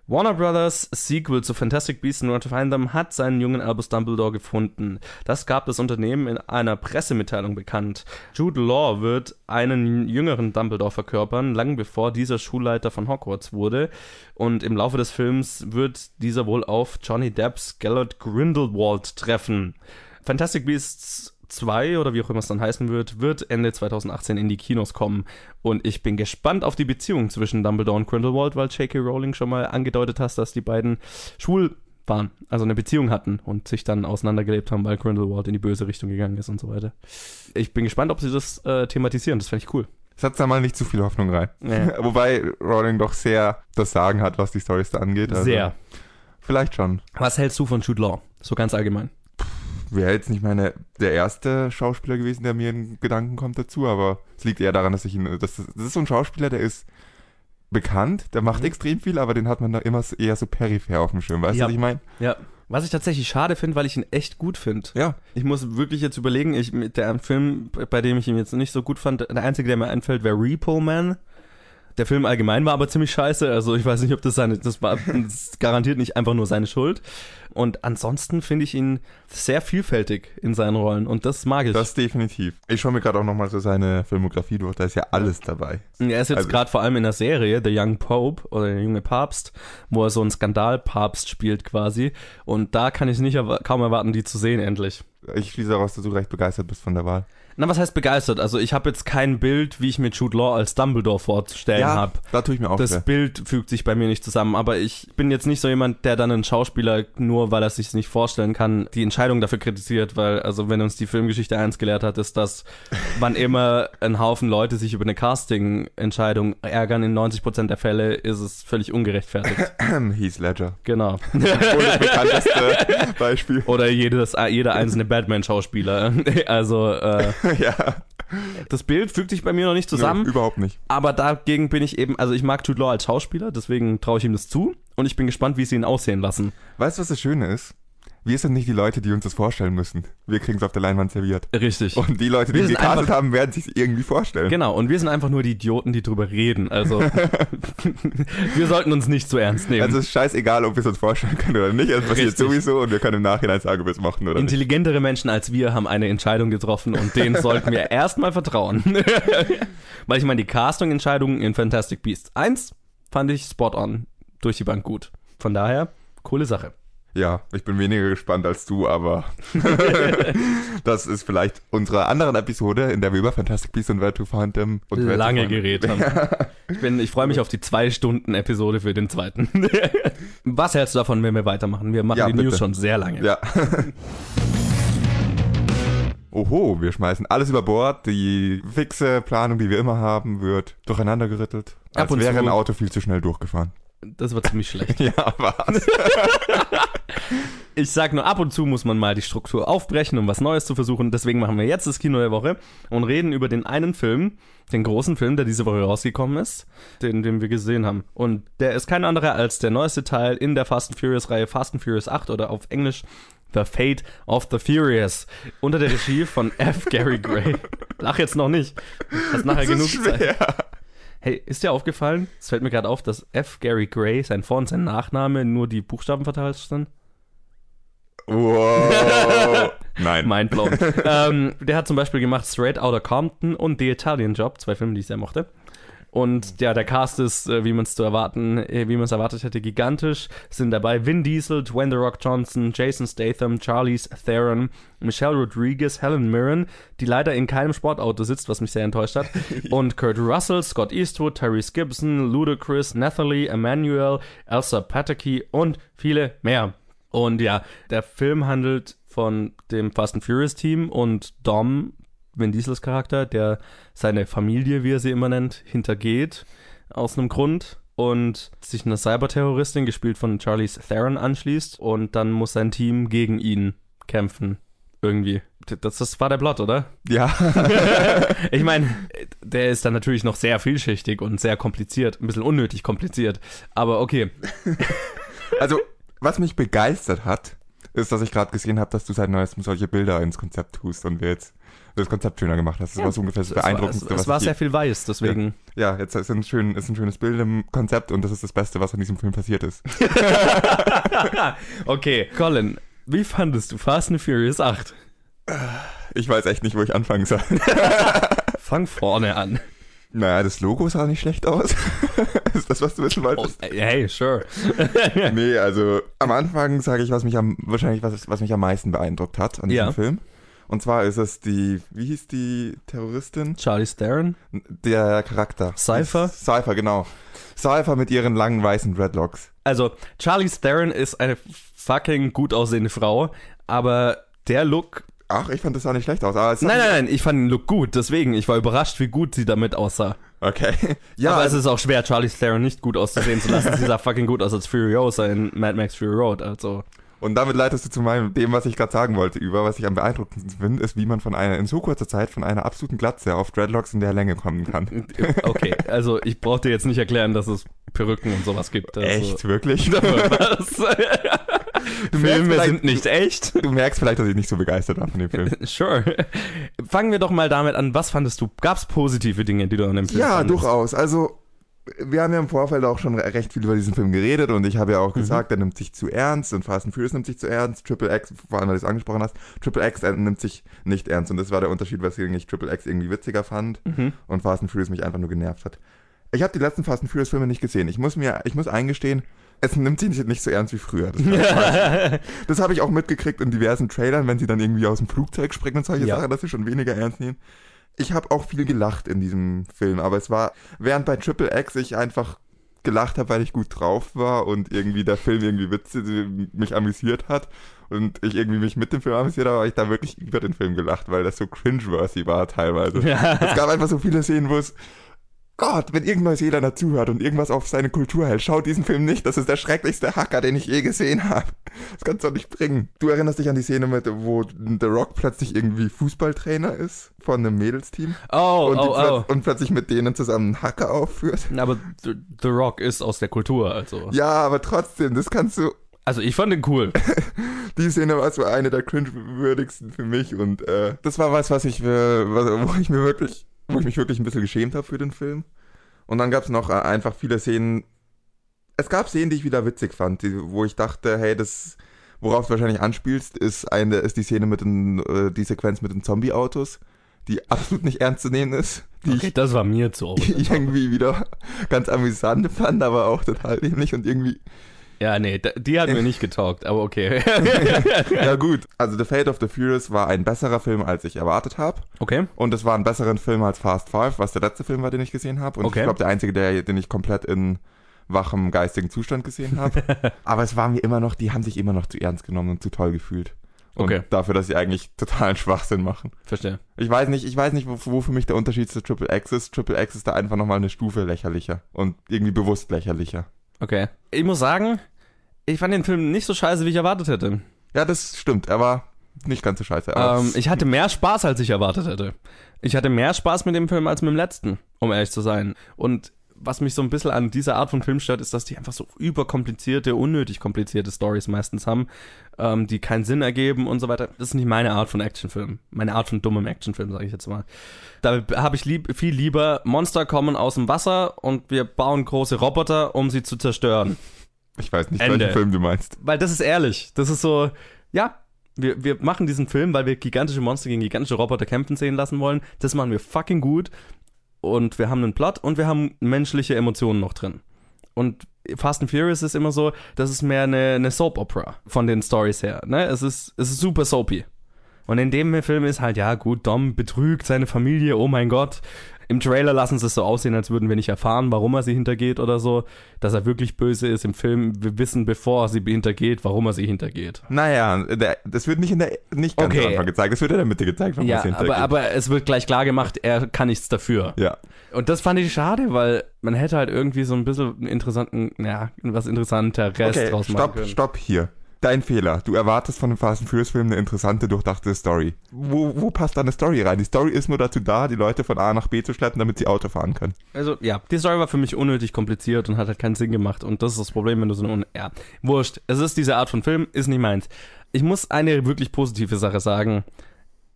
Warner Brothers Sequel zu Fantastic Beasts and Where to Find Them hat seinen jungen Albus Dumbledore gefunden. Das gab das Unternehmen in einer Pressemitteilung bekannt. Jude Law wird einen jüngeren Dumbledore verkörpern, lang bevor dieser Schulleiter von Hogwarts wurde. Und im Laufe des Films wird dieser wohl auf Johnny Depps Gellert Grindelwald treffen. Fantastic Beasts 2 oder wie auch immer es dann heißen wird, wird Ende 2018 in die Kinos kommen. Und ich bin gespannt auf die Beziehung zwischen Dumbledore und Grindelwald, weil J.K. Rowling schon mal angedeutet hat, dass die beiden schwul waren, also eine Beziehung hatten und sich dann auseinandergelebt haben, weil Grindelwald in die böse Richtung gegangen ist und so weiter. Ich bin gespannt, ob sie das äh, thematisieren. Das fände ich cool. Setzt da mal nicht zu viel Hoffnung rein. Ja. Wobei Rowling doch sehr das Sagen hat, was die Storys da angeht. Also Sehr. Vielleicht schon. Was hältst du von Jude Law? So ganz allgemein. Wäre jetzt nicht meine, der erste Schauspieler gewesen, der mir in Gedanken kommt dazu, aber es liegt eher daran, dass ich ihn, das ist, das ist so ein Schauspieler, der ist bekannt, der macht Mhm. extrem viel, aber den hat man da immer eher so peripher auf dem Schirm, weißt Ja. du, was ich meine? Ja. Was ich tatsächlich schade finde, weil ich ihn echt gut finde. Ja. Ich muss wirklich jetzt überlegen, ich, mit der Film, bei dem ich ihn jetzt nicht so gut fand, der einzige, der mir einfällt, wäre Repo Man. Der Film allgemein war aber ziemlich scheiße, also ich weiß nicht, ob das seine, das war das garantiert nicht einfach nur seine Schuld. Und ansonsten finde ich ihn sehr vielfältig in seinen Rollen und das mag ich. Das definitiv. Ich schaue mir gerade auch nochmal so seine Filmografie durch, da ist ja alles dabei. er ist jetzt also- gerade vor allem in der Serie The Young Pope oder der junge Papst, wo er so einen Skandalpapst spielt quasi. Und da kann ich nicht kaum erwarten, die zu sehen endlich. Ich schließe daraus, dass du recht begeistert bist von der Wahl. Na, was heißt begeistert? Also ich habe jetzt kein Bild, wie ich mir Jude Law als Dumbledore vorzustellen habe. da tue ich mir auch Das schwer. Bild fügt sich bei mir nicht zusammen, aber ich bin jetzt nicht so jemand, der dann einen Schauspieler, nur weil er sich nicht vorstellen kann, die Entscheidung dafür kritisiert, weil, also wenn uns die Filmgeschichte eins gelehrt hat, ist, dass wann immer ein Haufen Leute sich über eine Casting-Entscheidung ärgern, in 90% der Fälle ist es völlig ungerechtfertigt. Heath Ledger. genau. Das bekannteste Beispiel. Oder jedes, jeder einzelne Batman-Schauspieler. Also, äh, ja, das Bild fügt sich bei mir noch nicht zusammen. Nö, überhaupt nicht. Aber dagegen bin ich eben, also ich mag Jude Law als Schauspieler, deswegen traue ich ihm das zu. Und ich bin gespannt, wie sie ihn aussehen lassen. Weißt du, was das Schöne ist? Wir sind nicht die Leute, die uns das vorstellen müssen. Wir kriegen es auf der Leinwand serviert. Richtig. Und die Leute, die Wir sind gecastet haben, werden sich irgendwie vorstellen. Genau, und wir sind einfach nur die Idioten, die drüber reden. Also, wir sollten uns nicht zu ernst nehmen. Also es ist scheißegal, ob wir es uns vorstellen können oder nicht. Es passiert Richtig. sowieso und wir können im Nachhinein sagen, ob wir es machen oder nicht. Intelligentere Menschen als wir haben eine Entscheidung getroffen und denen sollten wir erstmal vertrauen. Weil ich meine, die Casting-Entscheidungen in Fantastic Beasts 1 fand ich spot on durch die Bank gut. Von daher, coole Sache. Ja, ich bin weniger gespannt als du, aber das ist vielleicht unsere anderen Episode, in der wir über Fantastic Beasts und Where to Find Them und Lange geredet haben. Ich, bin, ich freue mich auf die zwei Stunden Episode für den zweiten. Was hältst du davon, wenn wir weitermachen? Wir machen Ja, die bitte. News schon sehr lange. Ja. Oho, wir schmeißen alles über Bord. Die fixe Planung, die wir immer haben, wird durcheinander gerüttelt. Ab Als und wäre zu. ein Auto viel zu schnell durchgefahren. Das war ziemlich schlecht. Ja, was? Ich sag nur, ab und zu muss man mal die Struktur aufbrechen, um was Neues zu versuchen. Deswegen machen wir jetzt das Kino der Woche und reden über den einen Film, den großen Film, der diese Woche rausgekommen ist, den, den wir gesehen haben. Und der ist kein anderer als der neueste Teil in der Fast and Furious Reihe Fast and Furious 8 oder auf Englisch The Fate of the Furious. Unter der Regie von F. Gary Gray. Lach jetzt noch nicht. Hast nachher Das genug Zeit. Hey, ist dir aufgefallen? Es fällt mir gerade auf, dass F. Gary Gray, sein Vor- und sein Nachname, nur die Buchstaben vertauscht sind. Wow. Nein. Mindblown. ähm, der hat zum Beispiel gemacht Straight Outta Compton und The Italian Job, zwei Filme, die ich sehr mochte. Und ja, der Cast ist, äh, wie man es zu erwarten, äh, wie man es erwartet hätte, gigantisch. Sind dabei Vin Diesel, Dwayne The Rock Johnson, Jason Statham, Charlize Theron, Michelle Rodriguez, Helen Mirren, die leider in keinem Sportauto sitzt, was mich sehr enttäuscht hat. und Kurt Russell, Scott Eastwood, Tyrese Gibson, Ludacris, Nathalie, Emmanuel, Elsa Pataki und viele mehr. Und ja, der Film handelt von dem Fast and Furious Team und Dom, Vin Diesels Charakter, der seine Familie, wie er sie immer nennt, hintergeht aus einem Grund und sich einer Cyberterroristin, gespielt von Charlize Theron, anschließt und dann muss sein Team gegen ihn kämpfen. Irgendwie. Das, das war der Plot, oder? Ja. ich meine, der ist dann natürlich noch sehr vielschichtig und sehr kompliziert, ein bisschen unnötig kompliziert, aber okay. Also, was mich begeistert hat, ist, dass ich gerade gesehen habe, dass du seit neuestem solche Bilder ins Konzept tust und wir jetzt das Konzept schöner gemacht hast. Das Ja, war so ungefähr das Es war, es, Beeindruckendste, es war sehr viel weiß, deswegen. Ja, jetzt ist ein, schön, ist ein schönes Bild im Konzept und das ist das Beste, was in diesem Film passiert ist. okay, Colin, wie fandest du Fast and Furious 8? Ich weiß echt nicht, wo ich anfangen soll. Fang vorne an. Naja, das Logo sah nicht schlecht aus. ist das, was du wissen Oh, wolltest? hey, sure. Nee, also am Anfang sage ich, was mich am wahrscheinlich was, was mich am meisten beeindruckt hat an diesem Ja. Film. Und zwar ist es die, wie hieß die Terroristin? Charlie Theron? Der Charakter. Cypher? Cypher, genau. Cypher mit ihren langen weißen Dreadlocks. Also, Charlie Theron ist eine fucking gut aussehende Frau, aber der Look. Ach, ich fand das sah nicht schlecht aus. Nein, nein, nein, ich fand den Look gut, deswegen, ich war überrascht, wie gut sie damit aussah. Okay. Ja, aber also, es ist auch schwer, Charlie Theron nicht gut auszusehen zu lassen. sie sah fucking gut aus als Furiosa in Mad Max Fury Road, also. Und damit leitest du zu meinem, dem, was ich gerade sagen wollte, über. Was ich am beeindruckendsten finde, ist, wie man von einer, in so kurzer Zeit von einer absoluten Glatze auf Dreadlocks in der Länge kommen kann. Okay, also ich brauche dir jetzt nicht erklären, dass es Perücken und sowas gibt. Also, Echt, wirklich? Was? Du Filme sind nicht echt. Du merkst vielleicht, dass ich nicht so begeistert war von dem Film. Sure. Fangen wir doch mal damit an. Was fandest du? Gab es positive Dinge, die du an dem Film Ja, fandest? durchaus. Also, wir haben ja im Vorfeld auch schon re- recht viel über diesen Film geredet und ich habe ja Mhm. auch gesagt, er nimmt sich zu ernst und Fast and Furious nimmt sich zu ernst. Triple X, vor allem, weil du es angesprochen hast, Triple X er nimmt sich nicht ernst und das war der Unterschied, weswegen ich Triple X irgendwie witziger fand Mhm. und Fast and Furious mich einfach nur genervt hat. Ich habe die letzten Fast and Furious Filme nicht gesehen. Ich muss mir, ich muss eingestehen, es nimmt sich nicht, nicht so ernst wie früher. Das, das habe ich auch mitgekriegt in diversen Trailern, wenn sie dann irgendwie aus dem Flugzeug springen und solche Ja. Sachen, dass sie schon weniger ernst nehmen. Ich habe auch viel gelacht in diesem Film, aber es war, während bei Triple X ich einfach gelacht habe, weil ich gut drauf war und irgendwie der Film irgendwie witzig mich amüsiert hat und ich irgendwie mich mit dem Film amüsiert habe, habe ich da wirklich über den Film gelacht, weil das so cringeworthy war teilweise. Es gab einfach so viele Szenen, wo es Gott, wenn irgendein Neuseeländer zuhört und irgendwas auf seine Kultur hält, schaut diesen Film nicht. Das ist der schrecklichste Hacker, den ich je gesehen habe. Das kannst du doch nicht bringen. Du erinnerst dich an die Szene mit, wo The Rock plötzlich irgendwie Fußballtrainer ist von einem Mädelsteam Oh, und, oh, oh. und plötzlich mit denen zusammen einen Hacker aufführt. Aber The, The Rock ist aus der Kultur, also. Ja, aber trotzdem, das kannst du. Also ich fand den cool. Die Szene war so eine der cringe-würdigsten für mich und äh, das war was, was ich, äh, was, wo ich mir wirklich, wo ich mich wirklich ein bisschen geschämt habe für den Film. Und dann gab es noch äh, einfach viele Szenen. Es gab Szenen, die ich wieder witzig fand, die, wo ich dachte, hey, das, worauf du wahrscheinlich anspielst, ist eine, ist die Szene mit den, äh, die Sequenz mit den Zombie-Autos, die absolut nicht ernst zu nehmen ist, die Okay, das war mir zu ich over. irgendwie wieder ganz amüsant fand, aber auch total dämlich und irgendwie Ja, nee, die hat mir nicht getaugt, aber okay. ja gut. Also The Fate of the Furious war ein besserer Film, als ich erwartet habe. Okay. Und es war ein besseren Film als Fast Five, was der letzte Film war, den ich gesehen habe. Und Okay. ich glaube, der einzige, der, den ich komplett in wachem geistigen Zustand gesehen habe. Aber es war mir immer noch, die haben sich immer noch zu ernst genommen und zu toll gefühlt. Und Okay. dafür, dass sie eigentlich totalen Schwachsinn machen. Verstehe. Ich weiß nicht, ich weiß nicht, wo, wo für mich der Unterschied zu Triple X ist. Triple X ist da einfach nochmal eine Stufe lächerlicher und irgendwie bewusst lächerlicher. Okay. Ich muss sagen, ich fand den Film nicht so scheiße, wie ich erwartet hätte. Ja, das stimmt, er war nicht ganz so scheiße. aber Ähm, ich hatte mehr Spaß, als ich erwartet hätte. Ich hatte mehr Spaß mit dem Film als mit dem letzten, um ehrlich zu sein. Und was mich so ein bisschen an dieser Art von Film stört, ist, dass die einfach so überkomplizierte, unnötig komplizierte Stories meistens haben, ähm, die keinen Sinn ergeben und so weiter. Das ist nicht meine Art von Actionfilm. Meine Art von dummem Actionfilm, sage ich jetzt mal. Da habe ich lieb, viel lieber, Monster kommen aus dem Wasser und wir bauen große Roboter, um sie zu zerstören. ich weiß nicht, Ende. welchen Film du meinst. Weil das ist ehrlich. Das ist so, ja, Wir, wir machen diesen Film, weil wir gigantische Monster gegen gigantische Roboter kämpfen sehen lassen wollen. Das machen wir fucking gut. Und wir haben einen Plot und wir haben menschliche Emotionen noch drin. Und Fast and Furious ist immer so, das ist mehr eine, eine Soap-Opera von den Stories her. Ne? Es, ist, es ist super soapy. Und in dem Film ist halt, ja gut, Dom betrügt seine Familie, oh mein Gott. Im Trailer lassen sie es so aussehen, als würden wir nicht erfahren, warum er sie hintergeht oder so. Dass er wirklich böse ist im Film. Wir wissen, bevor er sie hintergeht, warum er sie hintergeht. Naja, das wird nicht in der nicht ganz Okay. am Anfang gezeigt, das wird in der Mitte gezeigt, warum Ja, es hintergeht. aber, aber es wird gleich klar gemacht, er kann nichts dafür. ja. Und das fand ich schade, weil man hätte halt irgendwie so ein bisschen einen interessanten, ja, was interessanteres Okay, draus machen stopp, können. stopp hier. Dein Fehler. Du erwartest von einem Fast and Furious Film eine interessante, durchdachte Story. Wo, wo passt da eine Story rein? Die Story ist nur dazu da, die Leute von A nach B zu schleppen, damit sie Auto fahren können. Also, ja, die Story war für mich unnötig kompliziert und hat halt keinen Sinn gemacht. Und das ist das Problem, wenn du so eine. Ja, wurscht. Es ist diese Art von Film, ist nicht meins. Ich muss eine wirklich positive Sache sagen.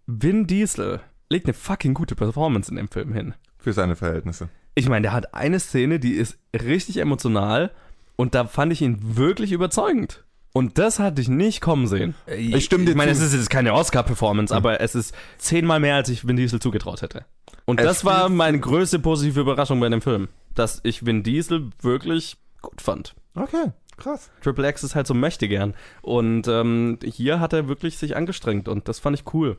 Vin Diesel legt eine fucking gute Performance in dem Film hin. Für seine Verhältnisse. Ich meine, der hat eine Szene, die ist richtig emotional und da fand ich ihn wirklich überzeugend. Und das hatte ich nicht kommen sehen. Ich stimme dir Ich meine, zu. es ist jetzt keine Oscar-Performance, aber es ist zehnmal mehr, als ich Vin Diesel zugetraut hätte. Und Es das war meine größte positive Überraschung bei dem Film, dass ich Vin Diesel wirklich gut fand. Okay, krass. Triple X ist halt so möchte gern. Und ähm, hier hat er wirklich sich angestrengt und das fand ich cool.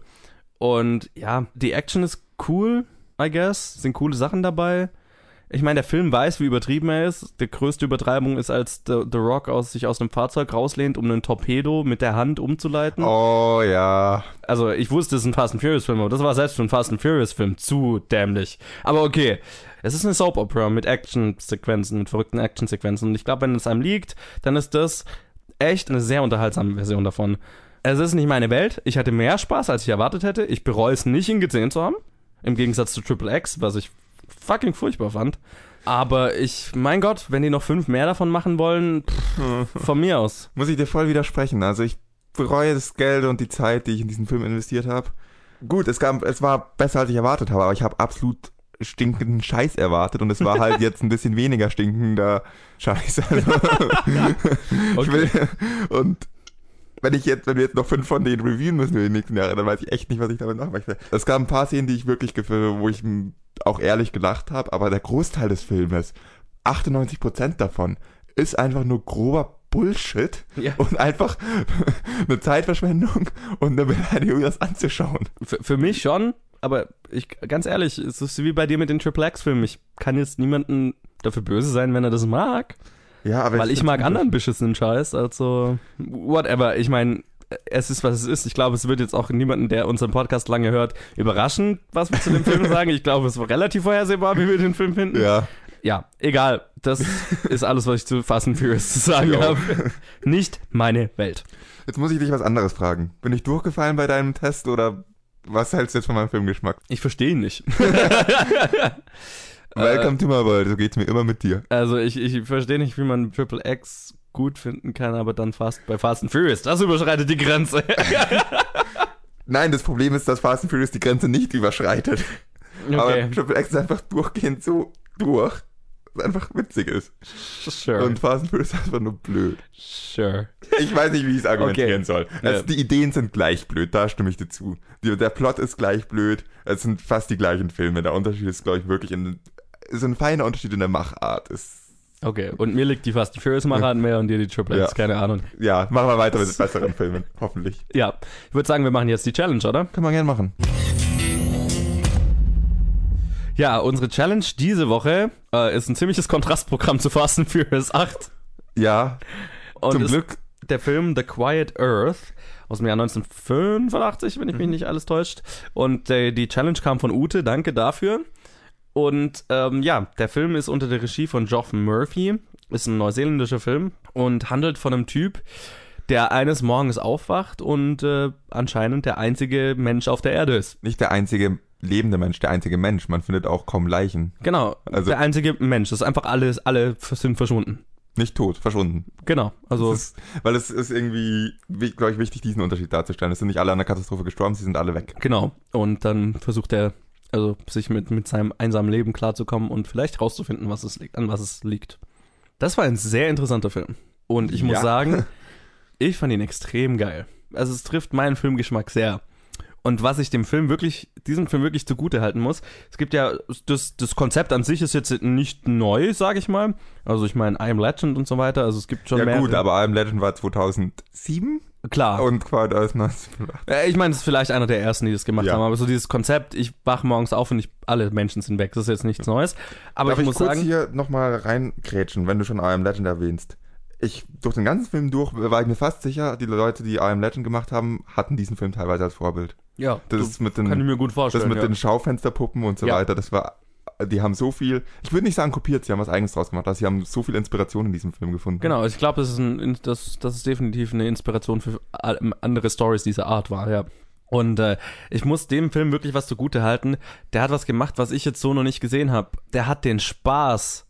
Und ja, die Action ist cool, I guess. Sind coole Sachen dabei. Ich meine, der Film weiß, wie übertrieben er ist. Die größte Übertreibung ist, als The, The Rock aus, sich aus einem Fahrzeug rauslehnt, um einen Torpedo mit der Hand umzuleiten. Oh ja. Also, ich wusste, es ist ein Fast and Furious Film, aber das war selbst für einen Fast and Furious Film zu dämlich. Aber okay. Es ist eine Soap Opera mit Action-Sequenzen, mit verrückten Action-Sequenzen. Und ich glaube, wenn es einem liegt, dann ist das echt eine sehr unterhaltsame Version davon. Es ist nicht meine Welt. Ich hatte mehr Spaß, als ich erwartet hätte. Ich bereue es nicht, ihn gesehen zu haben. Im Gegensatz zu Triple X, was ich fucking furchtbar fand. Aber ich, mein Gott, wenn die noch fünf mehr davon machen wollen, pff, von mir aus. Muss ich dir voll widersprechen. Also ich bereue das Geld und die Zeit, die ich in diesen Film investiert habe. Gut, es, gab, es war besser, als ich erwartet habe, aber ich habe absolut stinkenden Scheiß erwartet und es war halt jetzt ein bisschen weniger stinkender Scheiß. Also, ich will, und wenn ich jetzt, wenn wir jetzt noch fünf von denen reviewen müssen in den nächsten Jahren, dann weiß ich echt nicht, was ich damit machen möchte. Es gab ein paar Szenen, die ich wirklich, wo ich auch ehrlich gelacht habe, aber der Großteil des Filmes, 98% davon, ist einfach nur grober Bullshit Ja. und einfach eine Zeitverschwendung und eine Beleidigung, das anzuschauen. Für, für mich schon, aber ich, ganz ehrlich, es ist wie bei dir mit den Triple X-Filmen. Ich kann jetzt niemanden dafür böse sein, wenn er das mag. Ja, aber Weil ich mag anderen beschissenen Scheiß, also whatever. Ich meine, es ist, was es ist. Ich glaube, es wird jetzt auch niemanden, der unseren Podcast lange hört, überraschen, was wir zu dem Film sagen. Ich glaube, es war relativ vorhersehbar, wie wir den Film finden. Ja, Ja, egal. Das ist alles, was ich zu Fast and Furious zu sagen Jo. habe. Nicht meine Welt. jetzt muss ich dich was anderes fragen. Bin ich durchgefallen bei deinem Test oder was hältst du jetzt von meinem Filmgeschmack? Ich verstehe ihn nicht. Welcome to my world, so geht's mir immer mit dir. Also ich, ich verstehe nicht, wie man Triple X gut finden kann, aber dann fast bei Fast and Furious, das überschreitet die Grenze. Nein, das Problem ist, dass Fast and Furious die Grenze nicht überschreitet. Aber okay, Triple X ist einfach durchgehend so durch, dass es einfach witzig ist. sure, Und Fast and Furious ist einfach nur blöd. sure. Ich weiß nicht, wie ich es argumentieren Okay. soll. Ja. Also die Ideen sind gleich blöd, da stimme ich dir zu. Der Plot ist gleich blöd, es sind fast die gleichen Filme. Der Unterschied ist, glaube ich, wirklich in, so ein feiner Unterschied in der Machart. Ist, Okay, und mir liegt die Fast and Furious Machart mehr und dir die Triple X, Ja. keine Ahnung. ja, machen wir weiter mit besseren Filmen, hoffentlich. Ja, ich würde sagen, wir machen jetzt die Challenge, oder? Können wir gerne machen. Ja, unsere Challenge diese Woche äh, ist ein ziemliches Kontrastprogramm zu Fast and Furious 8. Ja, Und zum Glück. der Film The Quiet Earth aus dem Jahr 1985, wenn ich mich nicht alles täuscht. Und äh, die Challenge kam von Ute, danke dafür. Und ähm, ja, der Film ist unter der Regie von Geoff Murphy, ist ein neuseeländischer Film und handelt von einem Typ, der eines Morgens aufwacht und äh, anscheinend der einzige Mensch auf der Erde ist. Nicht der einzige lebende Mensch, der einzige Mensch. Man findet auch kaum Leichen. Genau, Also- der einzige Mensch. Das ist einfach alles, alle sind verschwunden. Nicht tot, verschwunden. Genau, also ist, weil es ist irgendwie, glaube ich, wichtig, diesen Unterschied darzustellen. Es sind nicht alle an der Katastrophe gestorben, sie sind alle weg. Genau. Und dann versucht er, also sich mit, mit seinem einsamen Leben klarzukommen und vielleicht rauszufinden, was es liegt, an was es liegt. Das war ein sehr interessanter Film. Und ich muss Ja. sagen, ich fand ihn extrem geil. also es trifft meinen Filmgeschmack sehr. Und was ich dem Film wirklich, diesem Film wirklich zugute halten muss, es gibt ja, das, das Konzept an sich ist jetzt nicht neu, sage ich mal. Also ich meine, I Am Legend und so weiter, also es gibt schon Ja mehr. gut, aber I Am Legend war 2007 Klar. und Quad aus 1985. Äh, Ich meine, das ist vielleicht einer der ersten, die das gemacht Ja. haben, aber so dieses Konzept, ich wache morgens auf und ich, alle Menschen sind weg, das ist jetzt nichts Neues. Aber Darf ich ich muss kurz sagen, hier nochmal reingrätschen, wenn du schon I Am Legend erwähnst? Ich, durch den ganzen Film durch war ich mir fast sicher, die Leute, die I Am Legend gemacht haben, hatten diesen Film teilweise als Vorbild. ja, Das ist mit kann ich den, mir gut das vorstellen. mit ja. den Schaufensterpuppen und so Ja. weiter, das war, die haben so viel, ich würde nicht sagen kopiert, sie haben was eigenes draus gemacht, also sie haben so viel Inspiration in diesem Film gefunden. Genau, ich glaube, das, ist das, das ist definitiv eine Inspiration für all- andere Stories dieser Art war, ja. Und äh, ich muss dem Film wirklich was zugute halten. Der hat was gemacht, was ich jetzt so noch nicht gesehen habe. Der hat den Spaß,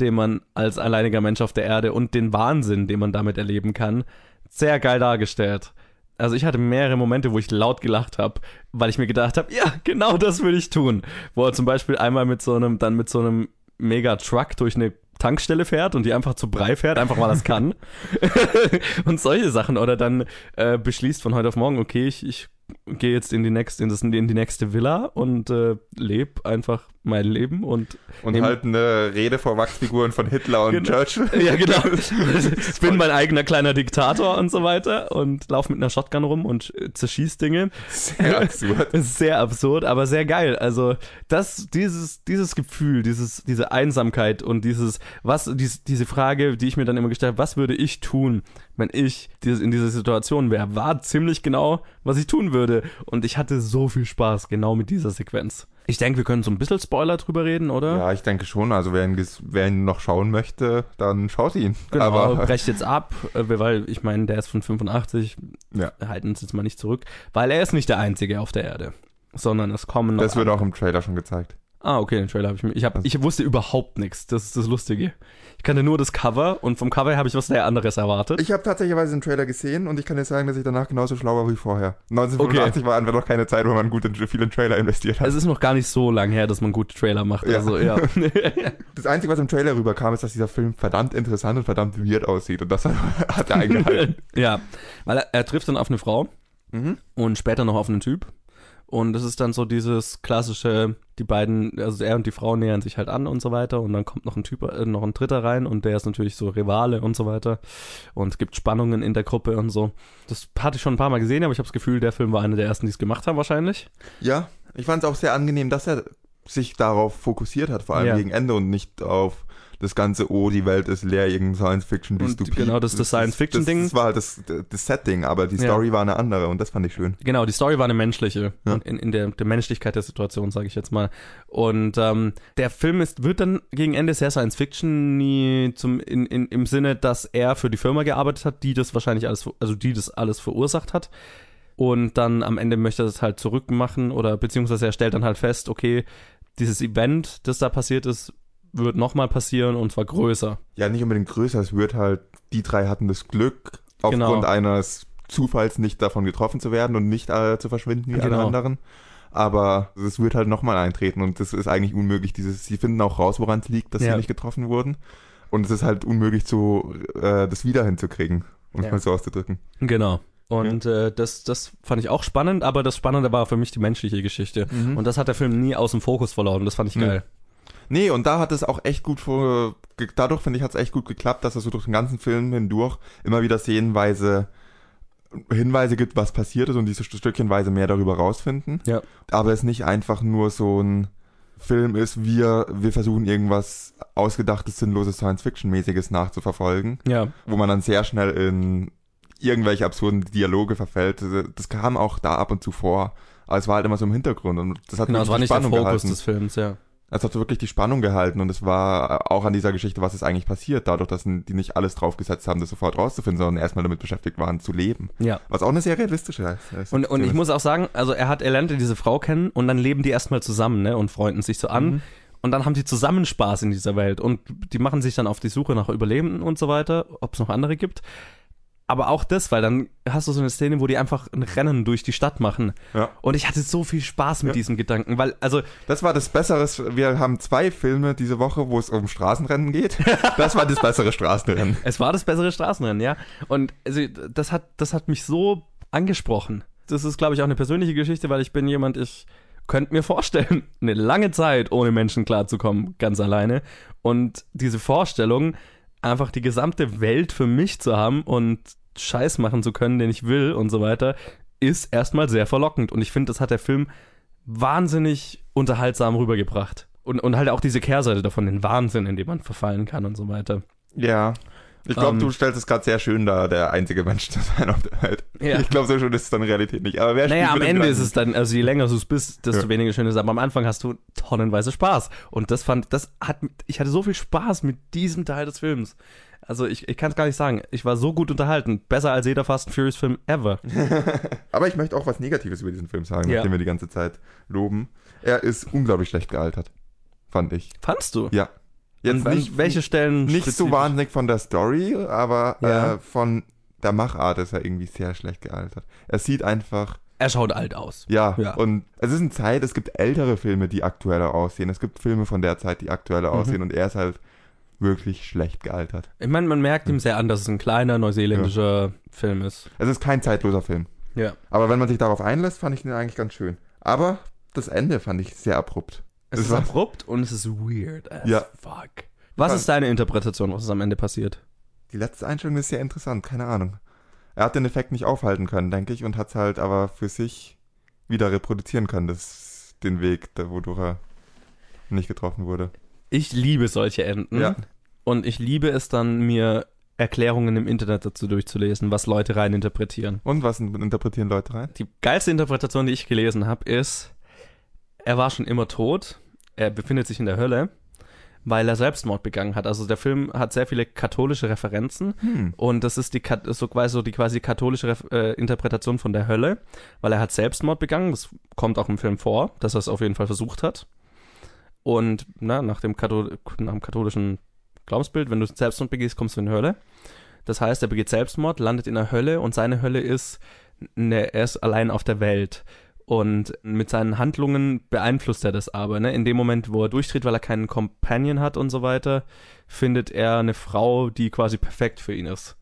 den man als alleiniger Mensch auf der Erde und den Wahnsinn, den man damit erleben kann, sehr geil dargestellt. Also ich hatte mehrere Momente, wo ich laut gelacht habe, weil ich mir gedacht habe, ja, genau das will ich tun. Wo er zum Beispiel einmal mit so einem, dann mit so einem Mega-Truck durch eine Tankstelle fährt und die einfach zu Brei fährt, einfach weil es kann. und solche Sachen. Oder dann äh, beschließt von heute auf morgen, okay, ich, ich gehe jetzt in die nächste, in, das, in die nächste Villa und äh, lebe einfach mein Leben und Und halt eine Rede vor Wachsfiguren von Hitler und Genau. Churchill. ja, genau. Ich bin mein eigener kleiner Diktator und so weiter und laufe mit einer Shotgun rum und äh, zerschieß Dinge. Sehr absurd. Sehr absurd, aber sehr geil. Also, das, dieses, dieses Gefühl, dieses, diese Einsamkeit und dieses, was, dies, diese Frage, die ich mir dann immer gestellt habe, was würde ich tun, wenn ich in dieser Situation wäre, war ziemlich genau, was ich tun würde. Und ich hatte so viel Spaß genau mit dieser Sequenz. Ich denke, wir können so ein bisschen Spoiler drüber reden, oder? Ja, ich denke schon. Also wer ihn, wer ihn noch schauen möchte, dann schaut ihn. Genau, Aber brecht jetzt ab, äh, weil ich meine, der ist von 85, ja, halten uns jetzt mal nicht zurück, weil er ist nicht der Einzige auf der Erde, sondern es kommen noch das wird auch im Trailer schon gezeigt. Ah, okay, den Trailer habe ich mir. Ich, hab, ich wusste überhaupt nichts. Das ist das Lustige. Ich kannte nur das Cover und vom Cover habe ich was sehr anderes erwartet. Ich habe tatsächlich den Trailer gesehen und ich kann dir sagen, dass ich danach genauso schlau war wie vorher. 1985 war einfach noch keine Zeit, wo man gut in viel in Trailer investiert hat. es ist noch gar nicht so lang her, dass man gute Trailer macht. Ja. Also, ja. Das Einzige, was im Trailer rüberkam, ist, dass dieser Film verdammt interessant und verdammt weird aussieht. Und das hat er eingehalten. ja. Weil er, er trifft dann auf eine Frau mhm. und später noch auf einen Typ. Und das ist dann so dieses klassische, die beiden, also er und die Frau nähern sich halt an und so weiter. Und dann kommt noch ein Typ, äh, noch ein Dritter rein und der ist natürlich so Rivale und so weiter. Und es gibt Spannungen in der Gruppe und so. Das hatte ich schon ein paar Mal gesehen, aber ich habe das Gefühl, der Film war einer der ersten, die es gemacht haben wahrscheinlich. Ja, ich fand es auch sehr angenehm, dass er sich darauf fokussiert hat, vor allem Ja. gegen Ende und nicht auf das ganze, oh, die Welt ist leer, irgendein Science-Fiction-Dystopie. Genau, das ist das Science-Fiction-Ding. Das, das war halt das, das Setting, aber die Ja. Story war eine andere und das fand ich schön. Genau, die Story war eine menschliche, Ja. in, in der, der Menschlichkeit der Situation, sage ich jetzt mal. Und ähm, der Film ist, wird dann gegen Ende sehr Science-Fiction nie zum, in, in, im Sinne, dass er für die Firma gearbeitet hat, die das wahrscheinlich alles, also die das alles verursacht hat. Und dann am Ende möchte er das halt zurückmachen oder beziehungsweise er stellt dann halt fest, okay, dieses Event, das da passiert ist, wird nochmal passieren und zwar größer. Ja, nicht unbedingt größer, es wird halt, die drei hatten das Glück, aufgrund Genau. eines Zufalls nicht davon getroffen zu werden und nicht äh, zu verschwinden wie alle Genau. anderen. Aber es wird halt nochmal eintreten und das ist eigentlich unmöglich. Dieses, sie finden auch raus, woran es liegt, dass Ja. sie nicht getroffen wurden. Und es ist halt unmöglich, zu, äh, das wieder hinzukriegen, um es Ja. mal so auszudrücken. Genau. Und äh, das, das fand ich auch spannend, aber das Spannende war für mich die menschliche Geschichte. Und Und das hat der Film nie aus dem Fokus verloren. Das fand ich Mhm. geil. Nee, und da hat es auch echt gut vor, dadurch finde ich, hat es echt gut geklappt, dass er so durch den ganzen Film hindurch immer wieder szenenweise Hinweise gibt, was passiert ist und diese St- stückchenweise mehr darüber rausfinden. Ja. aber es nicht einfach nur so ein Film ist, wir, wir versuchen irgendwas ausgedachtes, sinnloses Science-Fiction-mäßiges nachzuverfolgen, Ja. wo man dann sehr schnell in irgendwelche absurden Dialoge verfällt. Das kam auch da ab und zu vor, aber es war halt immer so im Hintergrund und das hat Genau, es wirklich war nicht der Spannung Fokus gehalten. des Films, ja. Es hat so wirklich die Spannung gehalten und es war auch an dieser Geschichte, was ist eigentlich passiert, dadurch, dass die nicht alles draufgesetzt haben, das sofort rauszufinden, sondern erstmal damit beschäftigt waren, zu leben. Ja. Was auch eine sehr realistische ist. Und, und ich muss auch sagen, also er hat, er lernte diese Frau kennen und dann leben die erstmal zusammen, ne, und freunden sich so an. Mhm. Und dann haben die zusammen Spaß in dieser Welt und die machen sich dann auf die Suche nach Überlebenden und so weiter, ob es noch andere gibt. Aber auch das, weil dann hast du so eine Szene, wo die einfach ein Rennen durch die Stadt machen. Ja. Und ich hatte so viel Spaß mit Ja. diesem Gedanken, weil, also, Das war das Bessere. Wir haben zwei Filme diese Woche, wo es um Straßenrennen geht. Das war das bessere Straßenrennen. Es war das bessere Straßenrennen, ja. Und also, das hat, das hat mich so angesprochen. Das ist, glaube ich, auch eine persönliche Geschichte, weil ich bin jemand, ich könnte mir vorstellen, eine lange Zeit ohne Menschen klarzukommen, ganz alleine. Und diese Vorstellung, einfach die gesamte Welt für mich zu haben und Scheiß machen zu können, den ich will und so weiter, ist erstmal sehr verlockend. Und ich finde, das hat der Film wahnsinnig unterhaltsam rübergebracht. Und, und halt auch diese Kehrseite davon, den Wahnsinn, in dem man verfallen kann und so weiter. Ja. Ich glaube, Ähm. du stellst es gerade sehr schön dar, der einzige Mensch zu sein auf der Welt. Ja. Ich glaube, so schön ist es dann in Realität nicht. Aber wer Naja, am Ende ist es dann, also je länger du es bist, desto Ja. weniger schön ist es. Aber am Anfang hast du tonnenweise Spaß. Und das fand, das hat, ich hatte so viel Spaß mit diesem Teil des Films. Also ich, ich kann es gar nicht sagen. Ich war so gut unterhalten. Besser als jeder Fast and Furious Film ever. Aber ich möchte auch was Negatives über diesen Film sagen, Ja. nachdem wir die ganze Zeit loben. Er ist unglaublich schlecht gealtert. Fand ich. Fandst du? Ja. Jetzt Und nicht, welche Stellen? nicht so wahnsinnig von der Story, aber Ja. äh, von der Machart ist er irgendwie sehr schlecht gealtert. Er sieht einfach, Er schaut alt aus. ja, Ja. und es ist eine Zeit, es gibt ältere Filme, die aktueller aussehen. Es gibt Filme von der Zeit, die aktueller Mhm. aussehen und er ist halt wirklich schlecht gealtert. Ich meine, man merkt ihm sehr an, dass es ein kleiner neuseeländischer Film ist. Es ist kein zeitloser Film. Ja. Aber wenn man sich darauf einlässt, fand ich ihn eigentlich ganz schön. Aber das Ende fand ich sehr abrupt. Es ist abrupt und es ist weird as Ja. fuck. Was ist deine Interpretation, was ist am Ende passiert? Die letzte Einstellung ist sehr interessant, keine Ahnung. Er hat den Effekt nicht aufhalten können, denke ich, und hat es halt aber für sich wieder reproduzieren können, das, den Weg, da, wodurch er nicht getroffen wurde. Ich liebe solche Enden. Ja. Und ich liebe es dann, mir Erklärungen im Internet dazu durchzulesen, was Leute rein interpretieren. Und was interpretieren Leute rein? Die geilste Interpretation, die ich gelesen habe, ist, er war schon immer tot, er befindet sich in der Hölle, weil er Selbstmord begangen hat. Also der Film hat sehr viele katholische Referenzen Hm. und das ist die so quasi die quasi katholische äh, Interpretation von der Hölle, weil er hat Selbstmord begangen. Das kommt auch im Film vor, dass er es auf jeden Fall versucht hat. Und na, nach, dem Kathol nach dem katholischen Glaubensbild, wenn du Selbstmord begehst, kommst du in die Hölle. Das heißt, er begeht Selbstmord, landet in der Hölle und seine Hölle ist, ne, er ist allein auf der Welt. Und mit seinen Handlungen beeinflusst er das aber. Ne? In dem Moment, wo er durchdreht, weil er keinen Companion hat und so weiter, findet er eine Frau, die quasi perfekt für ihn ist.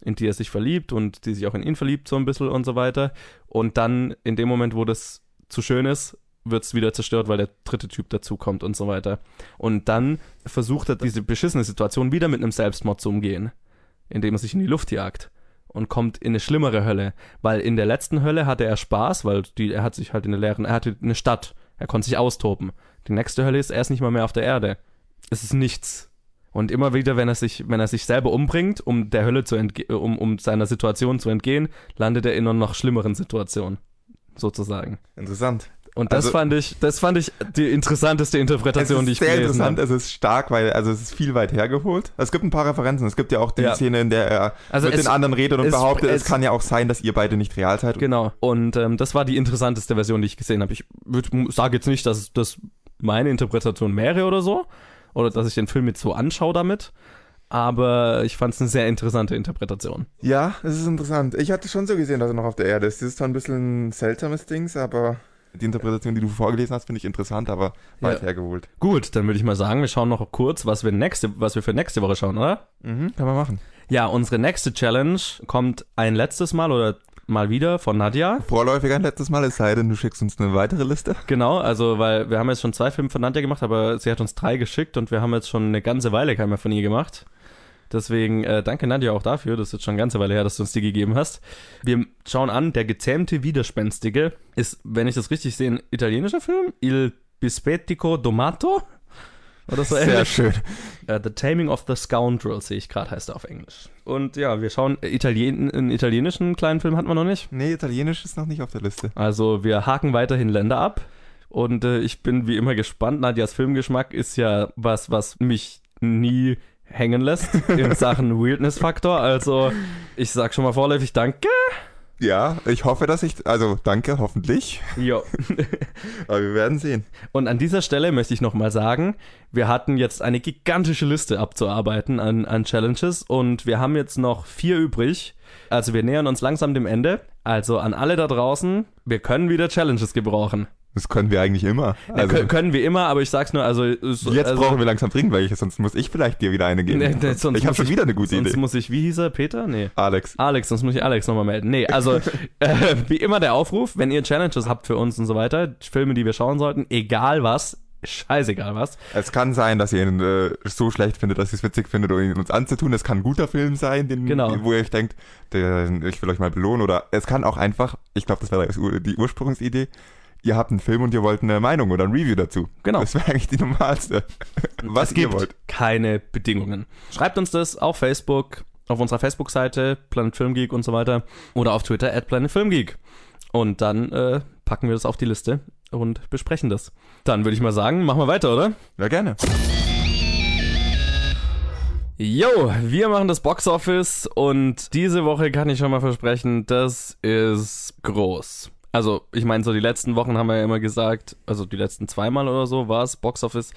In die er sich verliebt und die sich auch in ihn verliebt, so ein bisschen und so weiter. Und dann, in dem Moment, wo das zu schön ist, wird es wieder zerstört, weil der dritte Typ dazukommt und so weiter. Und dann versucht er, diese beschissene Situation wieder mit einem Selbstmord zu umgehen, indem er sich in die Luft jagt und kommt in eine schlimmere Hölle, weil in der letzten Hölle hatte er Spaß, weil die, er hat sich halt in der leeren, er hatte eine Stadt, er konnte sich austoben. Die nächste Hölle ist, er ist nicht mal mehr auf der Erde. Es ist nichts. Und immer wieder, wenn er sich, wenn er sich selber umbringt, um der Hölle zu entge um, um seiner Situation zu entgehen, landet er in einer noch schlimmeren Situation. Sozusagen. Interessant. Und das Also- fand ich, das fand ich die interessanteste Interpretation, die es ich ist sehr gelesen interessant, habe. es ist stark, weil also es ist viel weit hergeholt. Es gibt ein paar Referenzen. Es gibt ja auch die Ja. Szene, in der er Also mit es- den anderen redet und es- behauptet, es, es- kann ja auch sein, dass ihr beide nicht real seid. Genau. Und ähm, das war die interessanteste Version, die ich gesehen habe. Ich sage jetzt nicht, dass das meine Interpretation wäre oder so. Oder dass ich den Film jetzt so anschaue damit. Aber ich fand es eine sehr interessante Interpretation. Ja, es ist interessant. Ich hatte schon so gesehen, dass er noch auf der Erde ist. Das ist zwar ein bisschen ein seltsames Dings, aber die Interpretation, die du vorgelesen hast, finde ich interessant, aber weit Ja. hergeholt. Gut, dann würde ich mal sagen, wir schauen noch kurz, was wir nächste, was wir für nächste Woche schauen, oder? Mhm, kann man machen. Ja, unsere nächste Challenge kommt ein letztes Mal oder mal wieder von Nadja. Vorläufig ein letztes Mal, es sei denn, du schickst uns eine weitere Liste. Genau, also weil wir haben jetzt schon zwei Filme von Nadja gemacht, aber sie hat uns drei geschickt und wir haben jetzt schon eine ganze Weile keinen mehr von ihr gemacht. Deswegen äh, danke Nadja auch dafür, das ist jetzt schon eine ganze Weile her, dass du uns die gegeben hast. Wir schauen an, der gezähmte Widerspenstige ist, wenn ich das richtig sehe, ein italienischer Film. Il Bispetico Domato? Oder so Sehr ähnlich. schön. Äh, the Taming of the Scoundrel sehe ich gerade, heißt er auf Englisch. Und ja, wir schauen, äh, Italien, einen italienischen kleinen Film hatten wir noch nicht. Nee, Italienisch ist noch nicht auf der Liste. Also wir haken weiterhin Länder ab. Und äh, ich bin wie immer gespannt. Nadias Filmgeschmack ist ja was, was mich nie hängen lässt in Sachen Weirdness-Faktor. Also ich sag schon mal vorläufig Danke. Ja, ich hoffe, dass ich, also danke, hoffentlich. Jo. Aber wir werden sehen. Und an dieser Stelle möchte ich nochmal sagen, wir hatten jetzt eine gigantische Liste abzuarbeiten an, an Challenges und wir haben jetzt noch vier übrig. Also wir nähern uns langsam dem Ende. Also an alle da draußen, wir können wieder Challenges gebrauchen. Das können wir eigentlich immer. Ja, Also, kö- können wir immer, aber ich sag's nur, also. so- jetzt also, brauchen wir langsam dringend welche, sonst muss ich vielleicht dir wieder eine geben. Nee, nee, sonst ich habe schon wieder eine gute Sonst Idee. muss ich, wie hieß er, Peter? Nee. Alex. Alex, sonst muss ich Alex nochmal melden. Nee, also äh, wie immer der Aufruf, wenn ihr Challenges habt für uns und so weiter, Filme, die wir schauen sollten, egal was, scheißegal was. Es kann sein, dass ihr ihn äh, so schlecht findet, dass ihr es witzig findet, um ihn uns anzutun. Es kann ein guter Film sein, den, Genau. wo ihr euch denkt, der, ich will euch mal belohnen. Oder es kann auch einfach, ich glaube, das war Ur- die Ursprungsidee, ihr habt einen Film und ihr wollt eine Meinung oder ein Review dazu. Genau. Das wäre eigentlich die normalste. Was es ihr gibt wollt. keine Bedingungen. Schreibt uns das auf Facebook, auf unserer Facebook-Seite, Planet Film Geek und so weiter, oder auf Twitter at Planet Film Geek. Und dann äh, packen wir das auf die Liste und besprechen das. Dann würde ich mal sagen, machen wir weiter, oder? Ja, gerne. Jo, wir machen das Boxoffice und diese Woche kann ich schon mal versprechen, das ist groß. Also, ich meine, so die letzten Wochen haben wir ja immer gesagt, also die letzten zweimal oder so war es Boxoffice,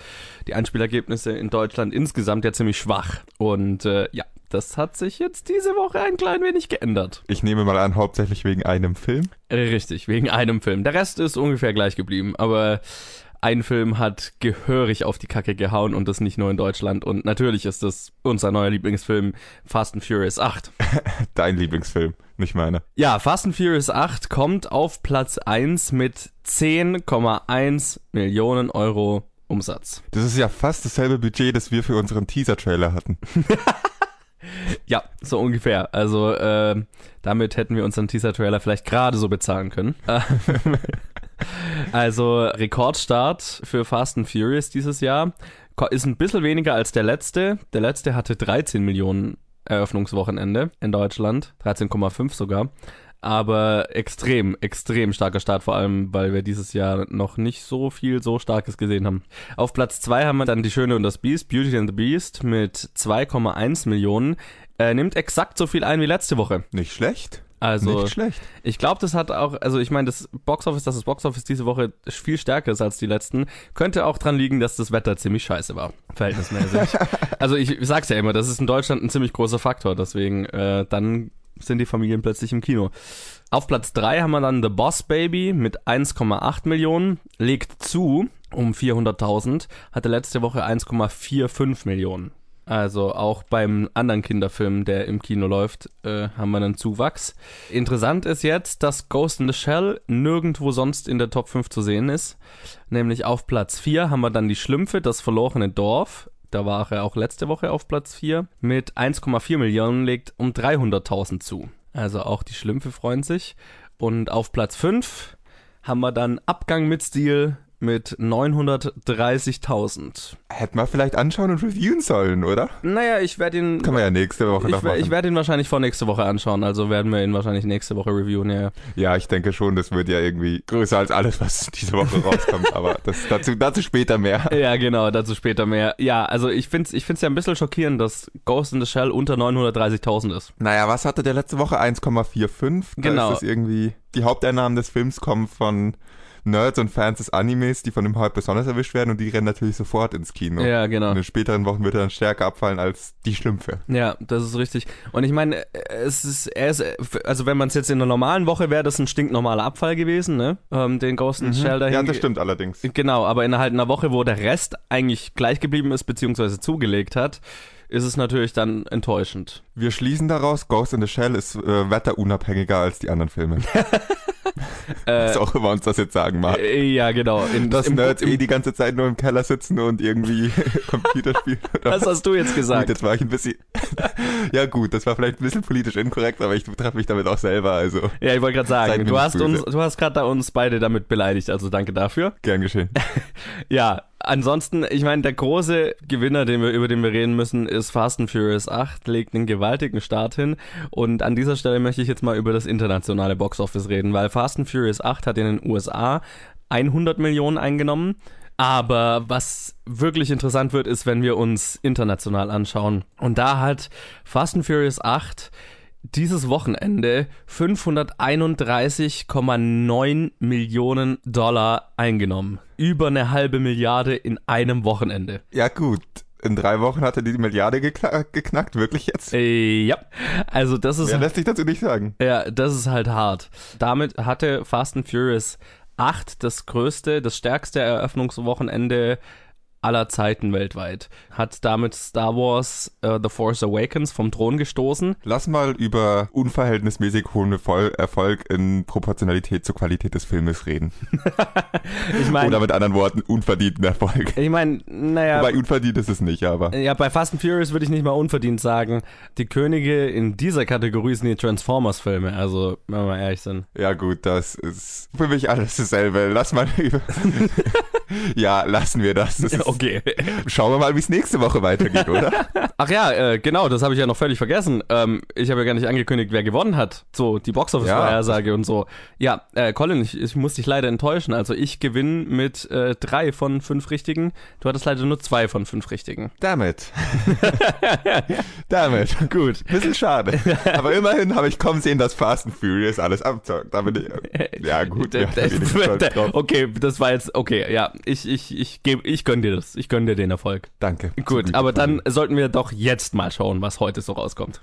die Einspielergebnisse in Deutschland insgesamt ja ziemlich schwach. Und äh, ja, das hat sich jetzt diese Woche ein klein wenig geändert. Ich nehme mal an, hauptsächlich wegen einem Film. Richtig, wegen einem Film. Der Rest ist ungefähr gleich geblieben, aber ein Film hat gehörig auf die Kacke gehauen und das nicht nur in Deutschland. Und natürlich ist das unser neuer Lieblingsfilm Fast and Furious 8. Dein Lieblingsfilm, nicht meiner. Ja, Fast and Furious 8 kommt auf Platz 1 mit 10,1 Millionen Euro Umsatz. Das ist ja fast dasselbe Budget, das wir für unseren Teaser-Trailer hatten. Ja, so ungefähr. Also äh, damit hätten wir unseren Teaser-Trailer vielleicht gerade so bezahlen können. also Rekordstart für Fast and Furious dieses Jahr ist ein bisschen weniger als der letzte. Der letzte hatte 13 Millionen Eröffnungswochenende in Deutschland, 13,5 sogar. Aber extrem, extrem starker Start, vor allem, weil wir dieses Jahr noch nicht so viel so Starkes gesehen haben. Auf Platz zwei haben wir dann Die Schöne und das Biest, Beauty and the Beast mit 2,1 Millionen. Äh, nimmt exakt so viel ein wie letzte Woche. Nicht schlecht. Also, Nicht schlecht. ich glaube, das hat auch, also ich meine, das Boxoffice, dass das Boxoffice diese Woche viel stärker ist als die letzten, könnte auch dran liegen, dass das Wetter ziemlich scheiße war, verhältnismäßig. also ich, ich sag's ja immer, das ist in Deutschland ein ziemlich großer Faktor, deswegen äh, dann sind die Familien plötzlich im Kino. Auf Platz 3 haben wir dann The Boss Baby mit 1,8 Millionen, legt zu um 400.000, hatte letzte Woche 1,45 Millionen. Also auch beim anderen Kinderfilm, der im Kino läuft, äh, haben wir einen Zuwachs. Interessant ist jetzt, dass Ghost in the Shell nirgendwo sonst in der Top 5 zu sehen ist. Nämlich auf Platz 4 haben wir dann die Schlümpfe, das verlorene Dorf. Da war er auch letzte Woche auf Platz 4. Mit 1,4 Millionen legt um 300.000 zu. Also auch die Schlümpfe freuen sich. Und auf Platz 5 haben wir dann Abgang mit Stil mit 930.000. Hätten wir vielleicht anschauen und reviewen sollen, oder? Naja, ich werde ihn. Kann man ja nächste Woche Ich, noch machen. ich werde ihn wahrscheinlich vor nächste Woche anschauen, also werden wir ihn wahrscheinlich nächste Woche reviewen, ja. ja, ich denke schon, das wird ja irgendwie größer als alles, was diese Woche rauskommt. aber das, dazu, dazu später mehr. Ja, genau, dazu später mehr. Ja, also ich find's, ich find's ja ein bisschen schockierend, dass Ghost in the Shell unter 930.000 ist. Naja, was hatte der letzte Woche? 1,45. Da Genau. Ist es irgendwie, die Haupteinnahmen des Films kommen von Nerds und Fans des Animes, die von dem Hype besonders erwischt werden und die rennen natürlich sofort ins Kino. Ja, genau. In den späteren Wochen wird er dann stärker abfallen als die Schlümpfe. Ja, das ist richtig. Und ich meine, es ist, er ist, also wenn man es jetzt in einer normalen Woche wäre, das ein stinknormaler Abfall gewesen, ne? Ähm, den Ghost in the Shell dahin. Mhm. Ja, das stimmt allerdings. Genau, aber in halt einer Woche, wo der Rest eigentlich gleich geblieben ist, beziehungsweise zugelegt hat, ist es natürlich dann enttäuschend. Wir schließen daraus, Ghost in the Shell ist äh, wetterunabhängiger als die anderen Filme. Was auch immer uns das jetzt sagen mag. Äh, ja, genau. In, Dass im, Nerds eh die ganze Zeit nur im Keller sitzen und irgendwie Computer spielen. das hast du jetzt Gut, gesagt. jetzt war ich ein bisschen. ja, gut, das war vielleicht ein bisschen politisch inkorrekt, aber ich treffe mich damit auch selber, also Ja, ich wollte gerade sagen, du hast böse. uns, du hast gerade uns beide damit beleidigt, also danke dafür. gern geschehen. Ja, ansonsten, ich meine, der große Gewinner, den wir, über den wir reden müssen, ist Fast and Furious 8, legt einen gewaltigen Start hin. Und an dieser Stelle möchte ich jetzt mal über das internationale Boxoffice reden, weil Fast and Furious 8 hat in den USA 100 Millionen eingenommen. Aber was wirklich interessant wird, ist, wenn wir uns international anschauen. Und da hat Fast and Furious 8 dieses Wochenende 531,9 Millionen Dollar eingenommen. Über eine halbe Milliarde in einem Wochenende. Ja, gut. In drei Wochen hat er die Milliarde gekla- geknackt, wirklich jetzt? Äh, ja, also das ist Wer lässt sich dazu nicht sagen? Ja, das ist halt hart. Damit hatte Fast and Furious 8 das größte, das stärkste Eröffnungswochenende aller Zeiten weltweit. Hat damit Star Wars uh, The Force Awakens vom Thron gestoßen. Lass mal über unverhältnismäßig hohen Erfolg in Proportionalität zur Qualität des Filmes reden. ich mein, Oder mit anderen Worten, unverdienten Erfolg. Ich meine, naja. Wobei unverdient ist es nicht, aber. Ja, bei Fast and Furious würde ich nicht mal unverdient sagen. Die Könige in dieser Kategorie sind die Transformers-Filme, also, wenn wir mal ehrlich sind. Ja, gut, das ist für mich alles dasselbe. Lass mal über. ja, lassen wir das. das Okay. Schauen wir mal, wie es nächste Woche weitergeht, oder? Ach ja, äh, genau, das habe ich ja noch völlig vergessen. Ähm, ich habe ja gar nicht angekündigt, wer gewonnen hat. So, die Boxoffice-Vorhersage ja. und so. Ja, äh, Colin, ich, ich muss dich leider enttäuschen. Also ich gewinne mit äh, drei von fünf Richtigen. Du hattest leider nur zwei von fünf Richtigen. Damit. Damit. Gut. Bisschen schade. Aber immerhin habe ich kommen sehen, dass Fast and Furious alles abzockt. Da bin ich, ja, gut. Ja, okay, das war jetzt, okay, ja. Ich, ich, ich, geb, ich gönne dir das. Ich gönne dir den Erfolg. Danke. Gut, aber dann sollten wir doch jetzt mal schauen, was heute so rauskommt.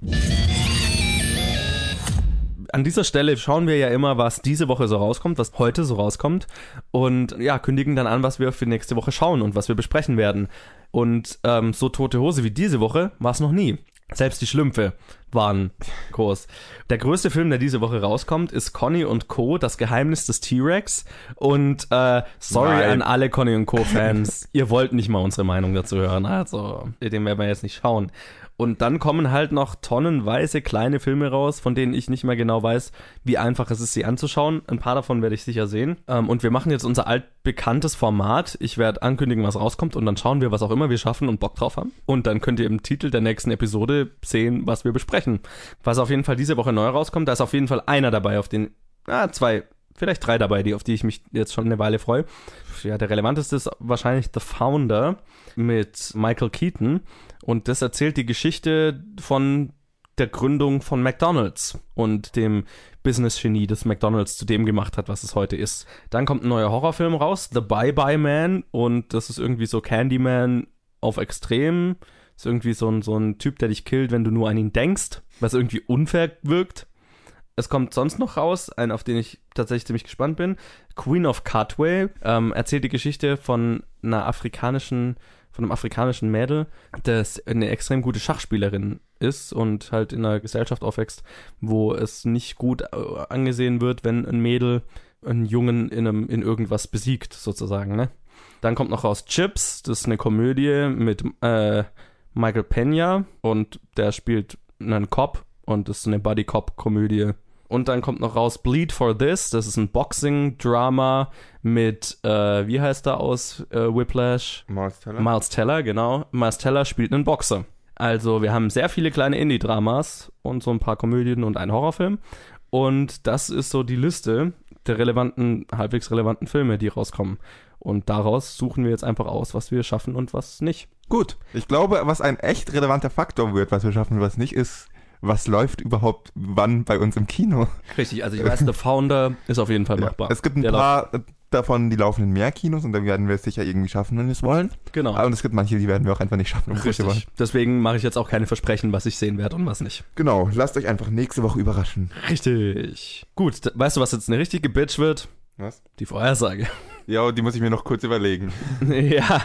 An dieser Stelle schauen wir ja immer, was diese Woche so rauskommt, was heute so rauskommt und ja, kündigen dann an, was wir für nächste Woche schauen und was wir besprechen werden. Und ähm, so tote Hose wie diese Woche war es noch nie. Selbst die Schlümpfe waren groß. Der größte Film, der diese Woche rauskommt, ist Conny und Co., das Geheimnis des T-Rex. Und äh, sorry Nein. an alle Conny und Co-Fans, ihr wollt nicht mal unsere Meinung dazu hören. Also, den werden wir jetzt nicht schauen. Und dann kommen halt noch tonnenweise kleine Filme raus, von denen ich nicht mehr genau weiß, wie einfach es ist, sie anzuschauen. Ein paar davon werde ich sicher sehen. Ähm, und wir machen jetzt unser altbekanntes Format. Ich werde ankündigen, was rauskommt und dann schauen wir, was auch immer wir schaffen und Bock drauf haben. Und dann könnt ihr im Titel der nächsten Episode sehen, was wir besprechen. Was auf jeden Fall diese Woche neu rauskommt, da ist auf jeden Fall einer dabei, auf den, ah, zwei, vielleicht drei dabei, die, auf die ich mich jetzt schon eine Weile freue. Ja, der relevanteste ist wahrscheinlich The Founder mit Michael Keaton. Und das erzählt die Geschichte von der Gründung von McDonald's und dem Business-Genie, das McDonald's zu dem gemacht hat, was es heute ist. Dann kommt ein neuer Horrorfilm raus, The Bye-Bye Man, und das ist irgendwie so Candyman auf Extrem. Ist irgendwie so ein, so ein Typ, der dich killt, wenn du nur an ihn denkst, was irgendwie unfair wirkt. Es kommt sonst noch raus, ein, auf den ich tatsächlich ziemlich gespannt bin. Queen of Cutway ähm, erzählt die Geschichte von einer afrikanischen von einem afrikanischen Mädel, das eine extrem gute Schachspielerin ist und halt in einer Gesellschaft aufwächst, wo es nicht gut äh, angesehen wird, wenn ein Mädel einen Jungen in, einem, in irgendwas besiegt, sozusagen, ne? Dann kommt noch raus Chips, das ist eine Komödie mit äh, Michael Pena und der spielt einen Cop und das ist eine Buddy-Cop-Komödie und dann kommt noch raus Bleed for This. Das ist ein Boxing-Drama mit, äh, wie heißt er aus äh, Whiplash? Miles Teller. Miles Teller, genau. Miles Teller spielt einen Boxer. Also wir haben sehr viele kleine Indie-Dramas und so ein paar Komödien und einen Horrorfilm. Und das ist so die Liste der relevanten, halbwegs relevanten Filme, die rauskommen. Und daraus suchen wir jetzt einfach aus, was wir schaffen und was nicht. Gut. Ich glaube, was ein echt relevanter Faktor wird, was wir schaffen und was nicht, ist was läuft überhaupt wann bei uns im Kino. Richtig, also ich weiß, The Founder ist auf jeden Fall machbar. Ja, es gibt ein Der paar läuft. davon, die laufen in mehr Kinos und dann werden wir es sicher irgendwie schaffen, wenn wir es wollen. Genau. Und es gibt manche, die werden wir auch einfach nicht schaffen, Richtig. wir wollen. Deswegen mache ich jetzt auch keine Versprechen, was ich sehen werde und was nicht. Genau, lasst euch einfach nächste Woche überraschen. Richtig. Gut, weißt du, was jetzt eine richtige Bitch wird? Was? Die Vorhersage. Ja, die muss ich mir noch kurz überlegen. ja,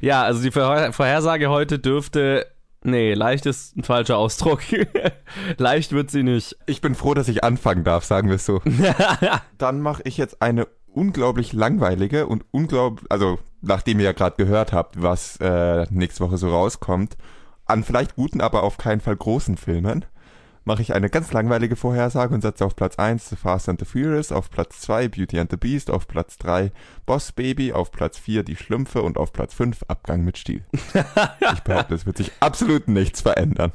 ja, also die Vorhersage heute dürfte Nee, leicht ist ein falscher Ausdruck. leicht wird sie nicht. Ich bin froh, dass ich anfangen darf, sagen wir es so. Dann mache ich jetzt eine unglaublich langweilige und unglaublich, also nachdem ihr ja gerade gehört habt, was äh, nächste Woche so rauskommt, an vielleicht guten, aber auf keinen Fall großen Filmen, mache ich eine ganz langweilige Vorhersage und setze auf Platz 1 The Fast and the Furious, auf Platz 2 Beauty and the Beast, auf Platz 3 Boss Baby, auf Platz 4 Die Schlümpfe und auf Platz 5 Abgang mit Stil. ich behaupte, es wird sich absolut nichts verändern.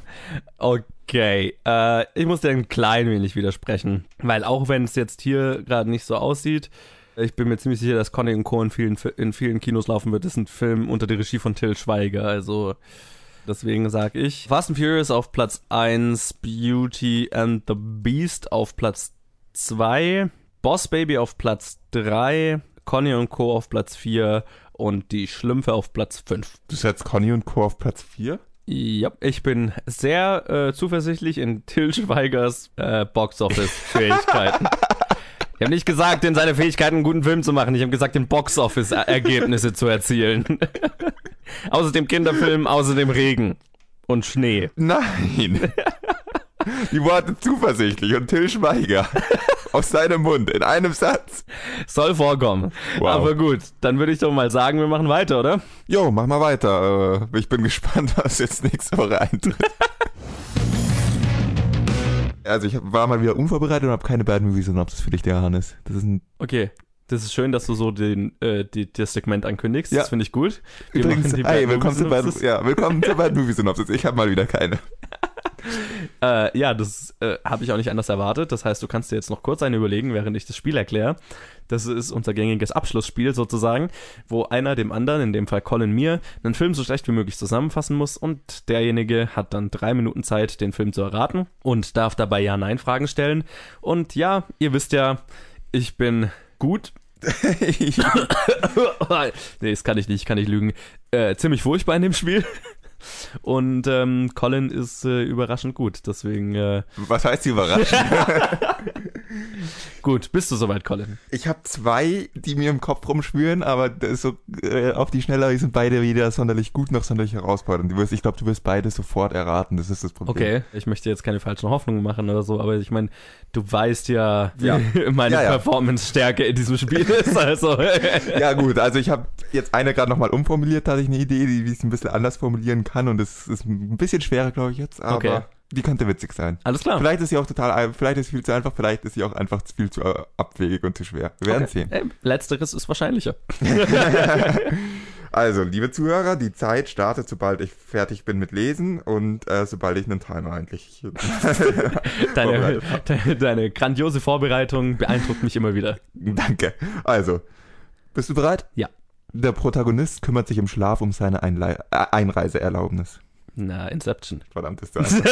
Okay, äh, ich muss dir ein klein wenig widersprechen, weil auch wenn es jetzt hier gerade nicht so aussieht, ich bin mir ziemlich sicher, dass Conny und Co. in vielen, in vielen Kinos laufen wird. Das ist ein Film unter der Regie von Till Schweiger, also Deswegen sage ich Fast and Furious auf Platz 1, Beauty and the Beast auf Platz 2, Boss Baby auf Platz 3, Conny und Co. auf Platz 4 und die Schlümpfe auf Platz 5. Du setzt Conny und Co. auf Platz 4? Ja, ich bin sehr äh, zuversichtlich in Till Schweigers äh, Box-Office-Fähigkeiten. Ich habe nicht gesagt, in seine Fähigkeiten einen guten Film zu machen. Ich habe gesagt, in Box-Office-Ergebnisse zu erzielen. außerdem Kinderfilm, außerdem Regen und Schnee. Nein. Die Worte zuversichtlich und Till Schweiger aus seinem Mund in einem Satz. Soll vorkommen. Wow. Aber gut, dann würde ich doch mal sagen, wir machen weiter, oder? Jo, mach mal weiter. Äh, Ich bin gespannt, was jetzt nächste Woche eintritt. Also ich war mal wieder unvorbereitet und habe keine Bad Movie Synopsis für dich, der Hannes. Das ist ein Okay. Das ist schön, dass du so den, äh, die, das Segment ankündigst. Ja. Das finde ich gut. Wir übrigens, hey, willkommen, zur Bad, ja, willkommen zur Bad Movie Synopsis. Ich habe mal wieder keine. Äh, ja, das äh, habe ich auch nicht anders erwartet. Das heißt, du kannst dir jetzt noch kurz eine überlegen, während ich das Spiel erkläre. Das ist unser gängiges Abschlussspiel sozusagen, wo einer dem anderen, in dem Fall Colin mir, einen Film so schlecht wie möglich zusammenfassen muss und derjenige hat dann drei Minuten Zeit, den Film zu erraten und darf dabei Ja-Nein-Fragen stellen. Und ja, ihr wisst ja, ich bin gut. nee, das kann ich nicht, kann ich lügen. Äh, ziemlich furchtbar in dem Spiel. Und ähm, Colin ist äh, überraschend gut, deswegen äh, Was heißt die Überraschung? gut. Bist du soweit, Colin? Ich habe zwei, die mir im Kopf rumschwören, aber so äh, auf die Schnelle die sind beide weder sonderlich gut noch sonderlich herausfordernd. Du wirst, ich glaube, du wirst beide sofort erraten. Das ist das Problem. Okay, ich möchte jetzt keine falschen Hoffnungen machen oder so, aber ich meine, du weißt ja, Ja. wie meine Ja, ja. Performance-Stärke in diesem Spiel ist. Also Ja gut, also ich habe jetzt eine gerade nochmal umformuliert, da hatte ich eine Idee, die wie ich es ein bisschen anders formulieren kann und es ist ein bisschen schwerer, glaube ich jetzt, aber Okay. Die könnte witzig sein. alles klar. Vielleicht ist sie auch total, vielleicht ist sie viel zu einfach, vielleicht ist sie auch einfach viel zu äh, abwegig und zu schwer. Wir werden Okay. sehen. Äh, letzteres ist wahrscheinlicher. Also, liebe Zuhörer, die Zeit startet, sobald ich fertig bin mit Lesen und äh, sobald ich einen Timer eigentlich. Deine, deine, deine grandiose Vorbereitung beeindruckt mich immer wieder. Danke. Also, bist du bereit? Ja. Der Protagonist kümmert sich im Schlaf um seine Einlei äh, Einreiseerlaubnis. Na, Inception. Verdammt, ist das.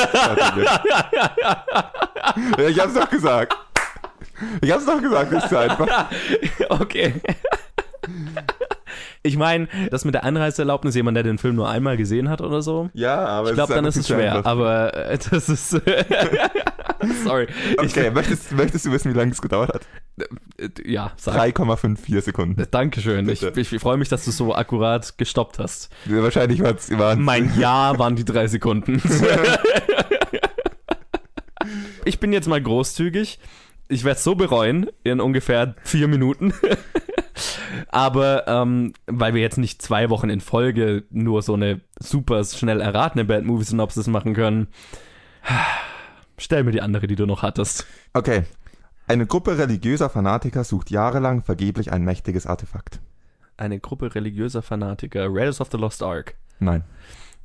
ja, ich hab's doch gesagt. Ich hab's doch gesagt, ist einfach. Okay. Ich meine, das mit der Einreiseerlaubnis, jemand, der den Film nur einmal gesehen hat oder so, Ja, aber ich glaube, dann ist es schwer. einfach. Aber äh, das ist. Sorry. Okay, möchtest, möchtest du wissen, wie lange es gedauert hat? Ich, ja, sag. 3,54 Sekunden. Dankeschön. Ich, Bitte. ich, ich freue mich, dass du so akkurat gestoppt hast. Wahrscheinlich war's, waren Mein Ja waren die drei Sekunden. ich bin jetzt mal großzügig. Ich werde es so bereuen in ungefähr vier Minuten. Aber ähm, weil wir jetzt nicht zwei Wochen in Folge nur so eine super schnell erratene Bad Movie Synopsis machen können, stell mir die andere, die du noch hattest. Okay. Eine Gruppe religiöser Fanatiker sucht jahrelang vergeblich ein mächtiges Artefakt. Eine Gruppe religiöser Fanatiker, Raiders of the Lost Ark. Nein,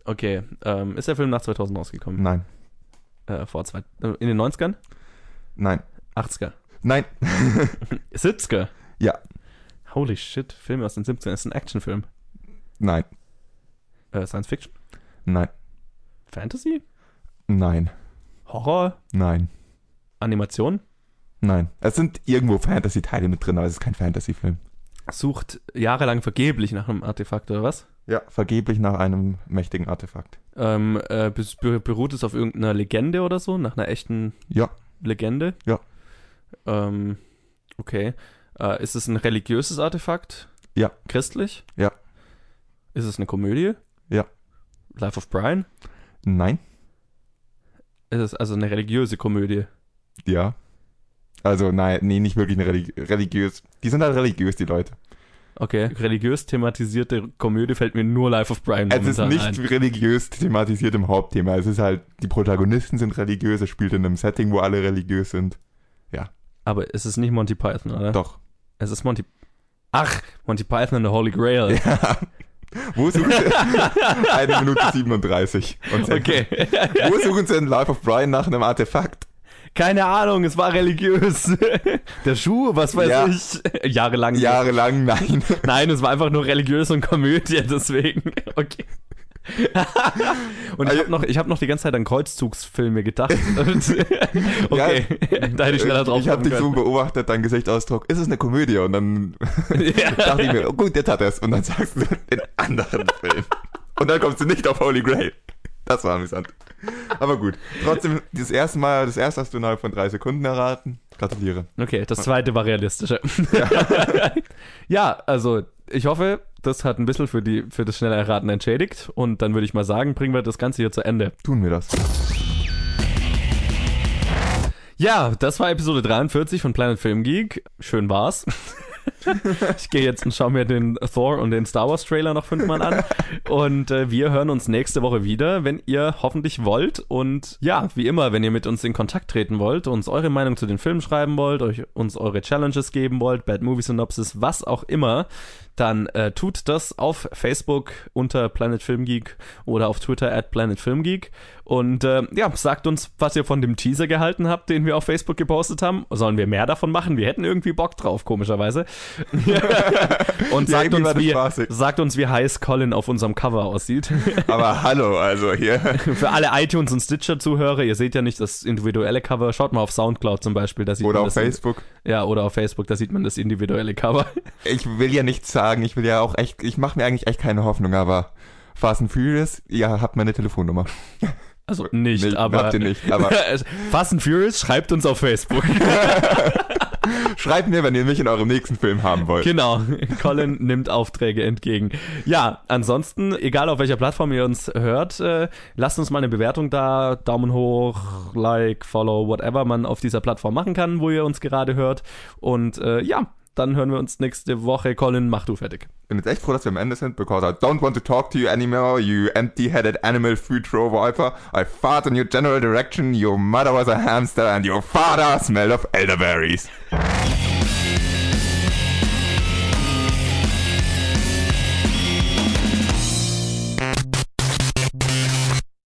Okay, ähm, ist der Film nach 2000 rausgekommen? nein, Äh, vor zwei, äh, in den 90ern? nein, 80er? nein. 70er? Ja, Holy shit, Filme aus den 70ern. Ist ein Actionfilm. nein, Äh, Science Fiction? nein, Fantasy? nein, Horror? nein, Animation? nein. Es sind irgendwo Fantasy-Teile mit drin, aber es ist kein Fantasy-Film. Sucht jahrelang vergeblich nach einem Artefakt oder was? Ja, vergeblich nach einem mächtigen Artefakt. Ähm, äh, beruht es auf irgendeiner Legende oder so? Nach einer echten Ja, Legende? Ja. Ähm, okay. Äh, ist es ein religiöses Artefakt? Ja. Christlich? Ja. Ist es eine Komödie? Ja. Life of Brian? nein, Ist es also eine religiöse Komödie? ja. Also nein, nee, nicht wirklich eine religi religiös. Die sind halt religiös, die Leute. Okay. Religiös thematisierte Komödie fällt mir nur Life of Brian Es ist nicht ein. religiös thematisiert im Hauptthema. Es ist halt, die Protagonisten sind religiös, es spielt in einem Setting, wo alle religiös sind. Aber es ist nicht Monty Python, oder? Doch. Es ist Monty. Ach, Monty Python and the Holy Grail. Ja. Wo suchen Sie? Eine Minute 37. Und. Okay. Wo suchen Sie in Life of Brian nach einem Artefakt? Keine Ahnung, es war religiös. Der Schuh, was weiß Ja. ich. Jahrelang. Jahrelang nein. Nein, es war einfach nur religiös und Komödie, deswegen. Okay. und ich Also- habe noch, ich hab noch die ganze Zeit an Kreuzzugsfilme gedacht. Okay, da hätte ich schneller drauf Ich habe dich so beobachtet, dein Gesichtsausdruck. Ist es eine Komödie? Und dann Ja. dachte ich mir, oh, gut, jetzt hat er es. Und dann sagst du den anderen Film. Und dann kommst du nicht auf Holy Grail. Das war amüsant. Aber gut. Trotzdem, das erste Mal, das erste hast du innerhalb von drei Sekunden erraten. Gratuliere. Okay, das zweite war realistischer. Ja, also ich hoffe, das hat ein bisschen für, die, für das schnelle Erraten entschädigt. Und dann würde ich mal sagen, bringen wir das Ganze hier zu Ende. Tun wir das. Ja, das war Episode 43 von Planet Film Geek. Schön war's. ich gehe jetzt und schaue mir den Thor und den Star Wars Trailer noch fünfmal an. Und äh, wir hören uns nächste Woche wieder, wenn ihr hoffentlich wollt. Und ja, wie immer, wenn ihr mit uns in Kontakt treten wollt, uns eure Meinung zu den Filmen schreiben wollt, euch uns eure Challenges geben wollt, Bad Movie Synopsis, was auch immer, dann äh, tut das auf Facebook unter Planet Film Geek oder auf Twitter at Planet Film Geek. Und äh, ja, sagt uns, was ihr von dem Teaser gehalten habt, den wir auf Facebook gepostet haben. Sollen wir mehr davon machen? Wir hätten irgendwie Bock drauf, komischerweise. Und Ja, sagt, war uns, wie, sagt uns, wie heiß Colin auf unserem Cover aussieht. Aber hallo, also hier. Für alle iTunes- und Stitcher-Zuhörer, ihr seht ja nicht das individuelle Cover. Schaut mal auf Soundcloud zum Beispiel. Da sieht Oder auf Facebook. Ja, oder auf Facebook, da sieht man das individuelle Cover. Ich will ja nichts sagen. Ich will ja auch echt, ich mache mir eigentlich echt keine Hoffnung, aber Fast and Furious, ihr habt meine Telefonnummer. Also nicht, Nee, aber. habt ihr nicht, aber- Fast and Furious, schreibt uns auf Facebook. Schreibt mir, wenn ihr mich in eurem nächsten Film haben wollt. Genau, Colin nimmt Aufträge entgegen. Ja, ansonsten, egal auf welcher Plattform ihr uns hört, äh, lasst uns mal eine Bewertung da, Daumen hoch, Like, Follow, whatever man auf dieser Plattform machen kann, wo ihr uns gerade hört. Und äh, ja, dann hören wir uns nächste Woche. Colin, mach du fertig. bin jetzt echt froh, dass wir am Ende sind, because I don't want to talk to you anymore, you empty-headed animal food throw viper. I fart in your general direction, your mother was a hamster and your father smelled of elderberries.